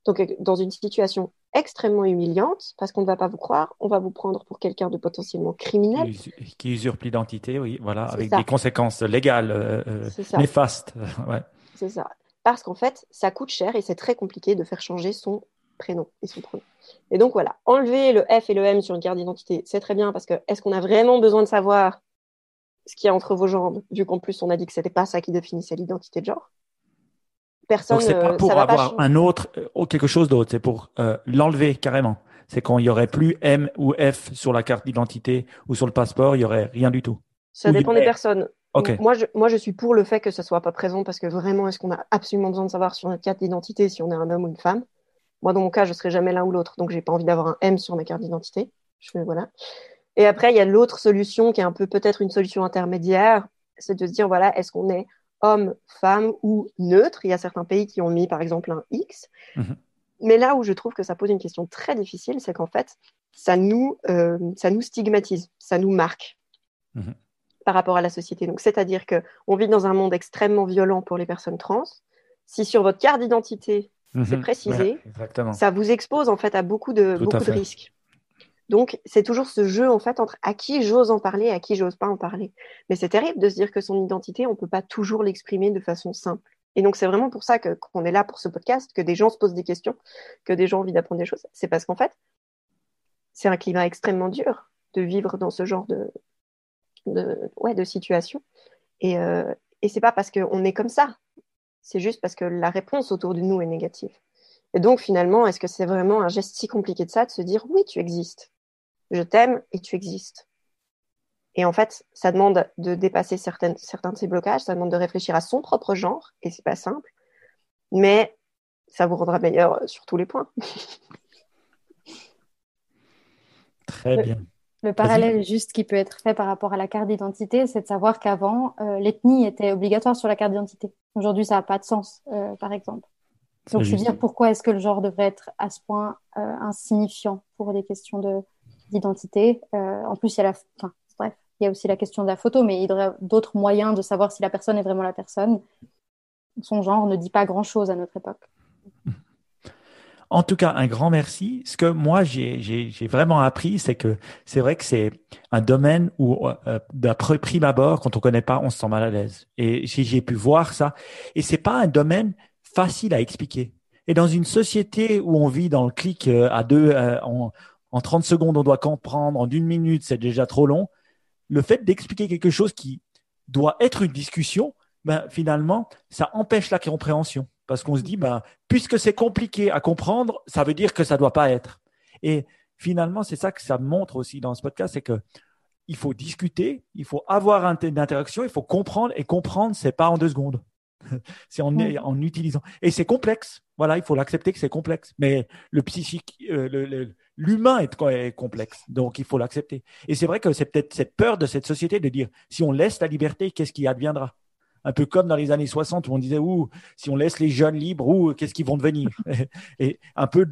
donc dans une situation extrêmement humiliante parce qu'on ne va pas vous croire, on va vous prendre pour quelqu'un de potentiellement criminel. Qui, usurpe l'identité, oui, voilà, avec des conséquences légales euh, euh néfastes. ouais. C'est ça. Parce qu'en fait, ça coûte cher et c'est très compliqué de faire changer son prénom et son prénom. Et donc voilà, enlever le F et le M sur une carte d'identité, c'est très bien parce que est-ce qu'on a vraiment besoin de savoir ce qu'il y a entre vos jambes, vu qu'en plus on a dit que c'était pas ça qui définissait l'identité de genre Personne. Donc c'est pas euh, pour avoir un autre euh, ou quelque chose d'autre, c'est pour euh, l'enlever carrément. C'est quand il y aurait plus M ou F sur la carte d'identité ou sur le passeport, il y aurait rien du tout. Ça dépend des personnes. Moi, je, moi, je suis pour le fait que ça soit pas présent parce que vraiment, est-ce qu'on a absolument besoin de savoir sur notre carte d'identité si on est un homme ou une femme? Moi, dans mon cas, je serais jamais l'un ou l'autre, donc j'ai pas envie d'avoir un M sur ma carte d'identité. Je fais, voilà. Et après, il y a l'autre solution qui est un peu peut-être une solution intermédiaire, c'est de se dire voilà, est-ce qu'on est homme, femme ou neutre? Il y a certains pays qui ont mis par exemple un X. Mhm. Mais là où je trouve que ça pose une question très difficile, c'est qu'en fait, ça nous, euh, ça nous stigmatise, ça nous marque. Mhm par rapport à la société. Donc, c'est-à-dire que on vit dans un monde extrêmement violent pour les personnes trans. Si sur votre carte d'identité mhm. c'est précisé, ça vous expose en fait à beaucoup de beaucoup de risques. Donc, c'est toujours ce jeu en fait entre à qui j'ose en parler, et à qui j'ose pas en parler. Mais c'est terrible de se dire que son identité, on peut pas toujours l'exprimer de façon simple. Et donc, c'est vraiment pour ça qu'on est là pour ce podcast, que des gens se posent des questions, que des gens ont envie d'apprendre des choses. C'est parce qu'en fait, c'est un climat extrêmement dur de vivre dans ce genre de situation. Et, euh, et c'est pas parce qu'on est comme ça, c'est juste parce que la réponse autour de nous est négative. Et donc finalement, est-ce que c'est vraiment un geste si compliqué de ça de se dire oui, tu existes, je t'aime et tu existes. Et en fait, ça demande de dépasser certaines, certains de ces blocages, ça demande de réfléchir à son propre genre, et c'est pas simple, mais ça vous rendra meilleur sur tous les points. Très bien. Le parallèle juste qui peut être fait par rapport à la carte d'identité, c'est de savoir qu'avant, euh, l'ethnie était obligatoire sur la carte d'identité. Aujourd'hui, ça n'a pas de sens, euh, par exemple. Donc, je veux dire, pourquoi est-ce que le genre devrait être à ce point euh, insignifiant pour des questions de d'identité En plus, il y a la, enfin, bref, il y a aussi la question de la photo, mais il y aurait d'autres moyens de savoir si la personne est vraiment la personne. Son genre ne dit pas grand-chose à notre époque. En tout cas, un grand merci. Ce que moi, j'ai vraiment appris, c'est que c'est vrai que c'est un domaine où, euh, d'après prime abord, quand on connaît pas, on se sent mal à l'aise. Et j'ai pu voir ça. Et c'est pas un domaine facile à expliquer. Et dans une société où on vit dans le clic euh, à deux, euh, en, en 30 secondes, on doit comprendre, en une minute, c'est déjà trop long. Le fait d'expliquer quelque chose qui doit être une discussion, ben, finalement, ça empêche la compréhension. Parce qu'on se dit, ben, puisque c'est compliqué à comprendre, ça veut dire que ça ne doit pas être. Et finalement, c'est ça que ça montre aussi dans ce podcast, c'est que il faut discuter, il faut avoir une interaction, il faut comprendre. Et comprendre, c'est pas en deux secondes. c'est en, en utilisant. Et c'est complexe. Voilà, il faut l'accepter que c'est complexe. Mais le psychique, euh, l'humain est, est, complexe. Donc, il faut l'accepter. Et c'est vrai que c'est peut-être cette peur de cette société de dire, si on laisse la liberté, qu'est-ce qui adviendra? Un peu comme dans les années 60 où on disait ouh si on laisse les jeunes libres ou qu'est-ce qu'ils vont devenir? Et un peu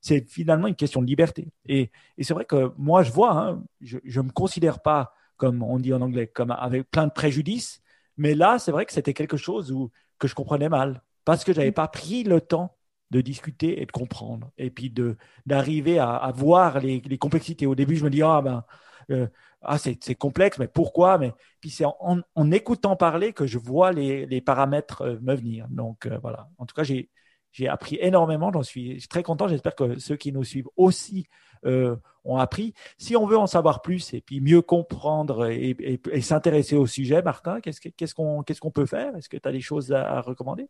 c'est finalement une question de liberté et, c'est vrai que moi je vois hein, je ne me considère pas comme on dit en anglais comme avec plein de préjudices mais là c'est vrai que c'était quelque chose où que je comprenais mal parce que j'avais pas pris le temps de discuter et de comprendre et puis d'arriver à, voir les, complexités au début je me dis ah ben euh, ah, c'est complexe, mais pourquoi? Mais puis c'est en, écoutant parler que je vois les, les paramètres euh, me venir. Donc euh, voilà. En tout cas, j'ai j'ai appris énormément. J'en suis, très content. J'espère que ceux qui nous suivent aussi euh, ont appris. Si on veut en savoir plus et puis mieux comprendre et, s'intéresser au sujet, Martin, qu'est-ce qu'on peut faire? Est-ce que tu as des choses à recommander?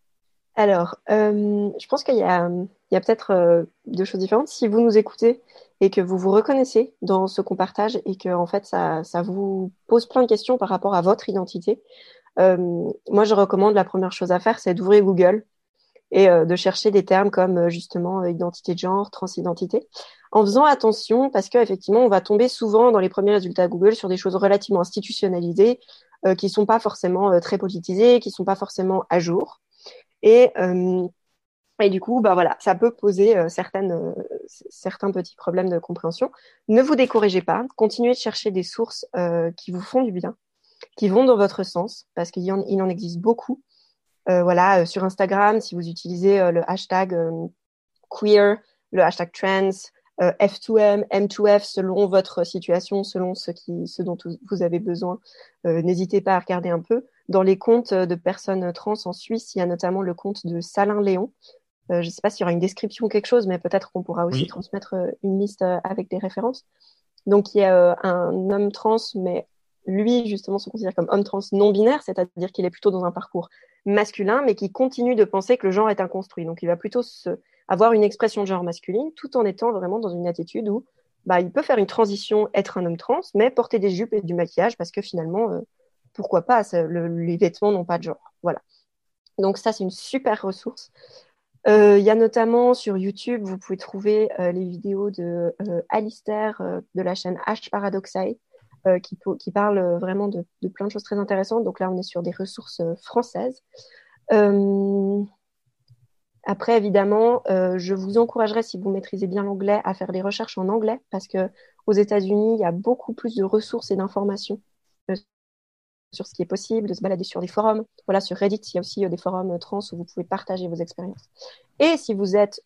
Alors, euh, je pense qu'il y a, peut-être euh, deux choses différentes. Si vous nous écoutez et que vous vous reconnaissez dans ce qu'on partage et que en fait ça, vous pose plein de questions par rapport à votre identité, moi je recommande la première chose à faire, c'est d'ouvrir Google et euh, de chercher des termes comme euh, justement identité de genre, transidentité, en faisant attention parce qu'effectivement on va tomber souvent dans les premiers résultats Google sur des choses relativement institutionnalisées, qui sont pas forcément très politisées, qui sont pas forcément à jour. Et, euh, et du coup, bah voilà, ça peut poser euh, certaines, euh, certains petits problèmes de compréhension. Ne vous découragez pas, continuez de chercher des sources qui vous font du bien, qui vont dans votre sens, parce qu'il en, en existe beaucoup. Voilà, sur Instagram, si vous utilisez le hashtag queer le hashtag trans, F2M, M2F, selon votre situation, selon ce, qui, ce dont vous avez besoin. N'hésitez pas à regarder un peu. Dans les comptes de personnes trans en Suisse, il y a notamment le compte de Salin Léon. je ne sais pas s'il y aura une description ou quelque chose, mais peut-être qu'on pourra aussi transmettre une liste avec des références. Donc, il y a un homme trans, mais lui, justement, se considère comme homme trans non binaire, c'est-à-dire qu'il est plutôt dans un parcours masculin, mais qui continue de penser que le genre est inconstruit. Donc, il va plutôt avoir une expression de genre masculine, tout en étant vraiment dans une attitude où bah, il peut faire une transition, être un homme trans, mais porter des jupes et du maquillage, parce que finalement, euh, pourquoi pas, les vêtements n'ont pas de genre. Voilà. Donc ça, c'est une super ressource. Euh, il y a notamment sur YouTube, vous pouvez trouver euh, les vidéos de Alistair de la chaîne H Paradoxae, euh, qui, parle euh, vraiment de, de, plein de choses très intéressantes. Donc là, on est sur des ressources euh, françaises. Après, évidemment, je vous encouragerais, si vous maîtrisez bien l'anglais, à faire des recherches en anglais, parce que aux États-Unis, il y a beaucoup plus de ressources et d'informations sur ce qui est possible, de se balader sur des forums. Voilà, sur Reddit, il y a aussi des forums trans où vous pouvez partager vos expériences. Et si vous êtes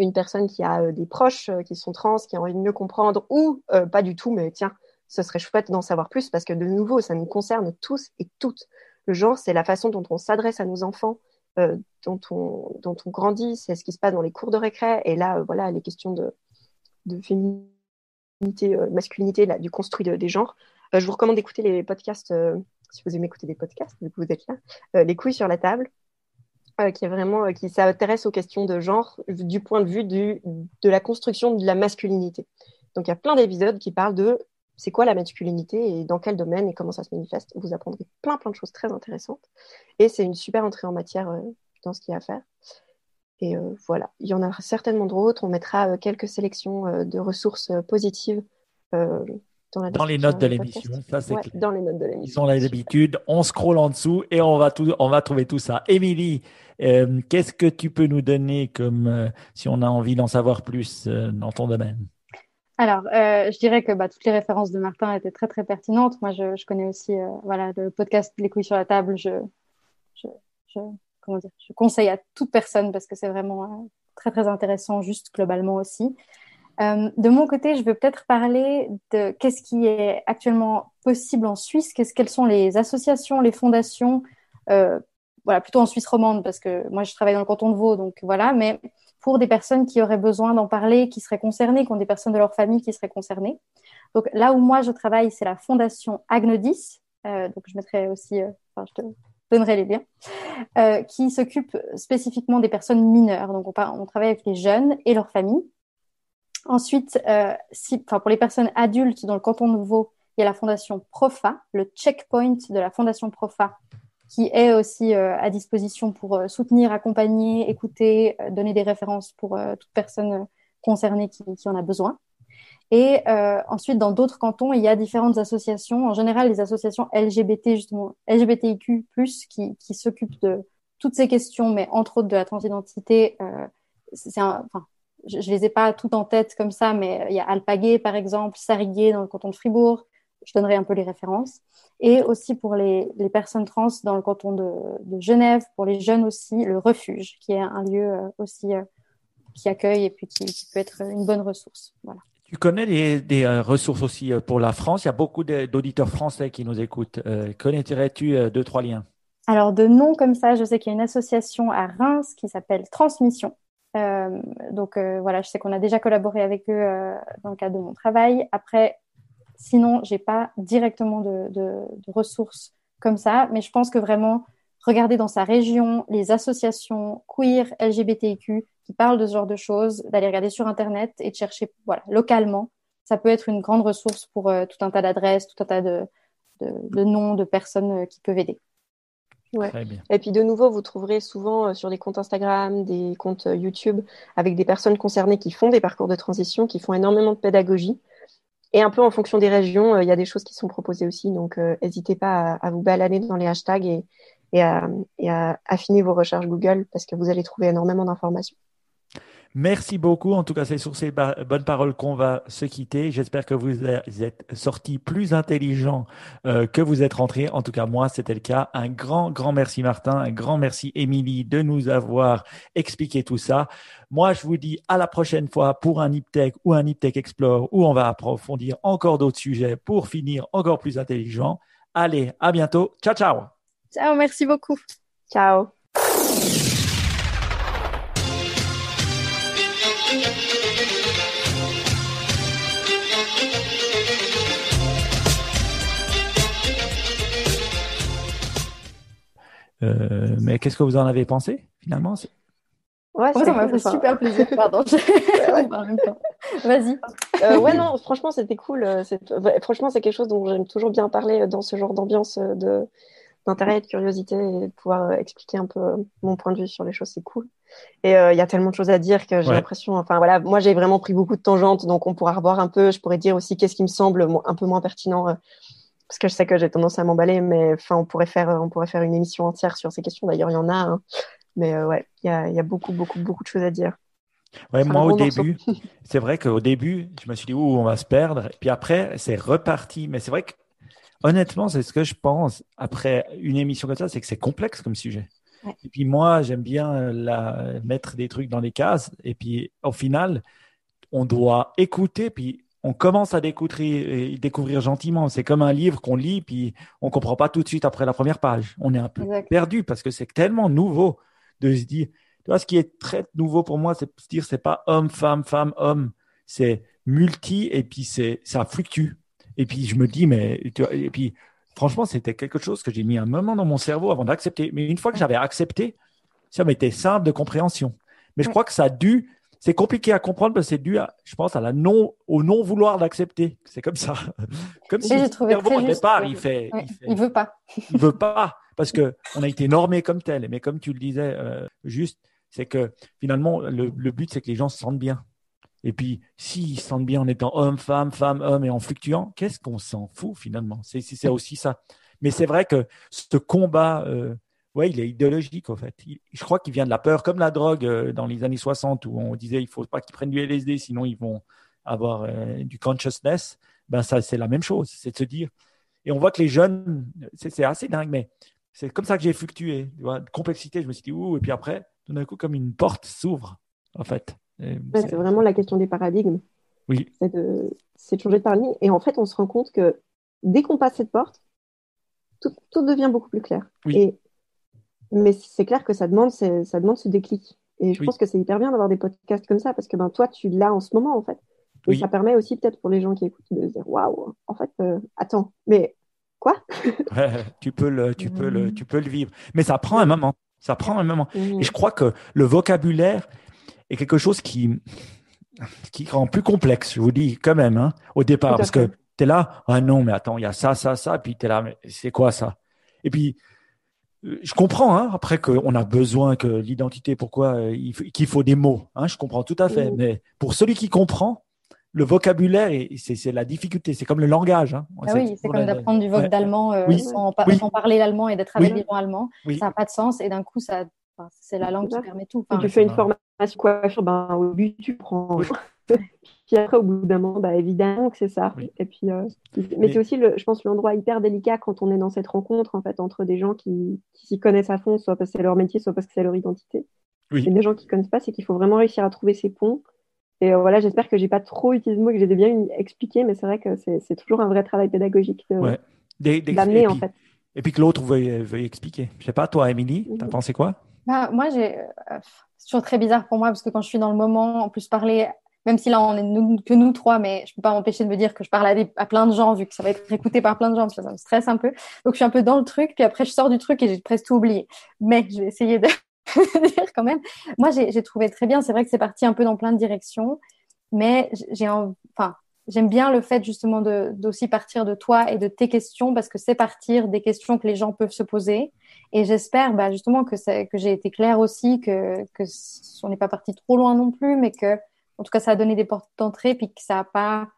une personne qui a euh, des proches euh, qui sont trans, qui a envie de mieux comprendre, ou euh, pas du tout, mais tiens, ce serait chouette d'en savoir plus parce que de nouveau, ça nous concerne tous et toutes. Le genre, c'est la façon dont on s'adresse à nos enfants, dont, on, grandit, c'est ce qui se passe dans les cours de récré. Et là, voilà, les questions de, de féminité, masculinité, du construit des genres. je vous recommande d'écouter les podcasts, si vous aimez écouter des podcasts, vu que vous êtes là, Les couilles sur la table, euh, qui est vraiment euh, qui s'intéresse aux questions de genre du point de vue du, de la construction de la masculinité. Donc il y a plein d'épisodes qui parlent de c'est quoi la masculinité et dans quel domaine et comment ça se manifeste. Vous apprendrez plein plein de choses très intéressantes et c'est une super entrée en matière euh, dans ce qu'il y a à faire. Et voilà, il y en aura certainement d'autres. On mettra quelques sélections de ressources positives dans, les notes de l'émission. Ça, c'est Dans les notes de l'émission. Ils ont l'habitude. On scrolle en dessous et on va tout, on va trouver tout ça. Émilie, euh, qu'est-ce que tu peux nous donner comme euh, si on a envie d'en savoir plus euh, dans ton domaine? Alors, je dirais que bah, toutes les références de Martin étaient très très pertinentes. Moi, je, je connais aussi voilà le podcast Les couilles sur la table. Je, je, je, comment dire, je conseille à toute personne parce que c'est vraiment très très intéressant, juste globalement aussi. Euh, de mon côté, je veux peut-être parler de qu'est-ce qui est actuellement possible en Suisse, qu'est-ce, quelles sont les associations, les fondations, euh, voilà, plutôt en Suisse romande, parce que moi je travaille dans le canton de Vaud, donc voilà, mais pour des personnes qui auraient besoin d'en parler, qui seraient concernées, qui ont des personnes de leur famille qui seraient concernées. Donc là où moi je travaille, c'est la fondation Agnodis, euh, donc je mettrai aussi, je te donnerai les liens, qui s'occupe spécifiquement des personnes mineures. Donc on, on travaille avec les jeunes et leurs familles. Ensuite, euh, si, pour les personnes adultes dans le canton de Vaud, il y a la fondation Profa, le checkpoint de la fondation Profa, qui est aussi euh, à disposition pour euh, soutenir, accompagner, écouter, donner des références pour toute personne concernée qui, qui, en a besoin. Et ensuite, dans d'autres cantons, il y a différentes associations, en général les associations LGBT, justement, LGBTIQ+, qui, qui s'occupent de toutes ces questions, mais entre autres de la transidentité. c'est un, enfin, je, ne les ai pas toutes en tête comme ça, mais il y a Alpaguet, par exemple, Sariguet dans le canton de Fribourg. Je donnerai un peu les références. Et aussi pour les, les personnes trans dans le canton de, de, Genève, pour les jeunes aussi, le refuge, qui est un lieu euh, aussi euh, qui accueille et puis qui, qui, peut être une bonne ressource. Voilà. Tu connais des, des euh, ressources aussi pour la France? Il y a beaucoup d'auditeurs français qui nous écoutent. Connaîtrais-tu deux, trois liens? Alors, de nom comme ça, je sais qu'il y a une association à Reims qui s'appelle Transmission, euh, donc euh, voilà, je sais qu'on a déjà collaboré avec eux euh, dans le cadre de mon travail. Après, sinon, j'ai pas directement de, de, de, ressources comme ça, mais je pense que vraiment regarder dans sa région les associations queer, LGBTQ qui parlent de ce genre de choses, d'aller regarder sur internet et de chercher voilà localement, ça peut être une grande ressource pour tout un tas d'adresses, tout un tas de, de, de noms de personnes qui peuvent aider. Ouais. Et puis de nouveau, vous trouverez souvent euh, sur des comptes Instagram, des comptes euh, YouTube, avec des personnes concernées qui font des parcours de transition, qui font énormément de pédagogie. Et un peu en fonction des régions, euh, il y a des choses qui sont proposées aussi. Donc n'hésitez pas à, vous balader dans les hashtags et, et, à, et, à, affiner vos recherches Google parce que vous allez trouver énormément d'informations. Merci beaucoup. En tout cas, c'est sur ces bonnes paroles qu'on va se quitter. J'espère que vous êtes sortis plus intelligents euh, que vous êtes rentrés. En tout cas, moi, c'était le cas. Un grand, grand merci Martin, un grand merci Émilie de nous avoir expliqué tout ça. Moi, je vous dis à la prochaine fois pour un Niptech ou un Niptech Explore où on va approfondir encore d'autres sujets pour finir encore plus intelligent. Allez, à bientôt. Ciao, ciao. Ciao, merci beaucoup. Ciao. Euh, mais qu'est-ce que vous en avez pensé finalement? Ouais, ça m'a fait super plaisir. Pardon. Vas-y. Euh, ouais, non, franchement, c'était cool. Euh, franchement, c'est quelque chose dont j'aime toujours bien parler dans ce genre d'ambiance de d'intérêt et de curiosité et de pouvoir expliquer un peu mon point de vue sur les choses, c'est cool. Et il y a tellement de choses à dire que j'ai l'impression, enfin voilà, moi j'ai vraiment pris beaucoup de tangentes, donc on pourra revoir un peu. Je pourrais dire aussi qu'est-ce qui me semble un peu moins pertinent parce que je sais que j'ai tendance à m'emballer, mais enfin, on pourrait faire, on pourrait faire une émission entière sur ces questions. D'ailleurs, il y en a, hein. mais euh, ouais, il y a, y a, beaucoup, beaucoup, beaucoup de choses à dire. Ouais, moi au début, c'est vrai qu'au début, je me suis dit, ouh, on va se perdre. Et puis après, c'est reparti. Mais c'est vrai que, honnêtement, c'est ce que je pense après une émission comme ça, c'est que c'est complexe comme sujet. Et puis moi, j'aime bien la, mettre des trucs dans les cases. Et puis au final, on doit écouter. Puis on commence à découvrir, découvrir gentiment. C'est comme un livre qu'on lit, puis on comprend pas tout de suite après la première page. On est un peu perdu parce que c'est tellement nouveau de se dire. Tu vois, ce qui est très nouveau pour moi, c'est de se dire, c'est pas homme, femme, femme, homme. C'est multi et puis c'est, ça fluctue. Et puis je me dis, mais, et puis franchement, c'était quelque chose que j'ai mis un moment dans mon cerveau avant d'accepter. Mais une fois que j'avais accepté, ça m'était simple de compréhension. Mais je crois que ça a dû c'est compliqué à comprendre parce que c'est dû, je pense, à la non, au non vouloir d'accepter. C'est comme ça. Comme si le cerveau au départ, il fait, il veut pas. il veut pas parce que on a été normé comme tel. Mais comme tu le disais, euh, juste, c'est que finalement, le, but, c'est que les gens se sentent bien. Et puis, s'ils se sentent bien en étant homme, femme, femme, homme et en fluctuant, qu'est-ce qu'on s'en fout finalement? C'est aussi ça. Mais c'est vrai que ce combat euh, ouais, il est idéologique en fait. je crois qu'il vient de la peur, comme la drogue euh, dans les années 60 où on disait il faut pas qu'ils prennent du LSD sinon ils vont avoir euh, du consciousness. Ben ça c'est la même chose, c'est de se dire. Et on voit que les jeunes, c'est assez dingue, mais c'est comme ça que j'ai fluctué. Tu vois, de complexité, je me suis dit ouh et puis après, tout d'un coup comme une porte s'ouvre en fait. c'est vraiment la question des paradigmes. Oui. C'est de, de, changer de paradigme. Et en fait, on se rend compte que dès qu'on passe cette porte, tout, tout, devient beaucoup plus clair. Oui. Et mais c'est clair que ça demande, ça demande ce déclic. Et je pense que c'est hyper bien d'avoir des podcasts comme ça parce que ben, toi, tu l'as en ce moment, en fait. Et ça permet aussi, peut-être pour les gens qui écoutent, de dire waouh, en fait, euh, attends, mais quoi? Tu, peux le, tu, peux le, tu peux le vivre. Mais ça prend un moment. Ça prend un moment. Et je crois que le vocabulaire est quelque chose qui, qui rend plus complexe, je vous dis quand même, hein, au départ. Parce que tu es là, ah non, mais attends, il y a ça, ça, ça, puis tu es là, mais c'est quoi ça? Et puis, je comprends hein, après qu'on a besoin que l'identité, pourquoi euh, qu'il faut des mots. Hein, je comprends tout à fait. Mais pour celui qui comprend, le vocabulaire, c'est la difficulté. C'est comme le langage. Hein. Ah oui, c'est comme d'apprendre du voc d'allemand euh, sans, parler l'allemand et d'être avec des gens allemands. Ça n'a pas de sens. Et d'un coup, ça, c'est la langue qui permet tout. tu fais une formation coiffure, ben, au but, tu prends. puis après, au bout d'un moment, bah, évidemment que c'est ça. Et puis, euh, mais, c'est aussi, le, je pense, l'endroit hyper délicat quand on est dans cette rencontre en fait entre des gens qui, s'y connaissent à fond, soit parce que c'est leur métier, soit parce que c'est leur identité. Et des gens qui ne connaissent pas, c'est qu'il faut vraiment réussir à trouver ces ponts. Et euh, voilà, j'espère que j'ai pas trop utilisé le mot, que j'ai bien expliqué, mais c'est vrai que c'est toujours un vrai travail pédagogique d'amener en fait. Et puis que l'autre veuille, veuille, expliquer. Je sais pas, toi, Émilie, tu as pensé quoi? Bah, Moi, j'ai. Euh, c'est toujours très bizarre pour moi parce que quand je suis dans le moment, en plus parler même si là on est que nous trois, mais je peux pas m'empêcher de me dire que je parle à, plein de gens vu que ça va être écouté par plein de gens, ça, me stresse un peu. Donc je suis un peu dans le truc, puis après je sors du truc et j'ai presque tout oublié. Mais je vais essayer de dire quand même. Moi j'ai trouvé très bien. C'est vrai que c'est parti un peu dans plein de directions, mais j'ai enfin j'aime bien le fait justement d'aussi partir de toi et de tes questions parce que c'est partir des questions que les gens peuvent se poser. Et j'espère bah, justement que, que j'ai été claire aussi, que, que on n'est pas parti trop loin non plus, mais que en tout cas, ça a donné des portes d'entrée, puis que ça n'a pas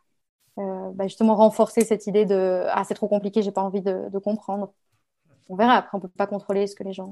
euh, bah, justement renforcé cette idée de ah c'est trop compliqué, j'ai pas envie de, comprendre. On verra. Après, on peut pas contrôler ce que les gens.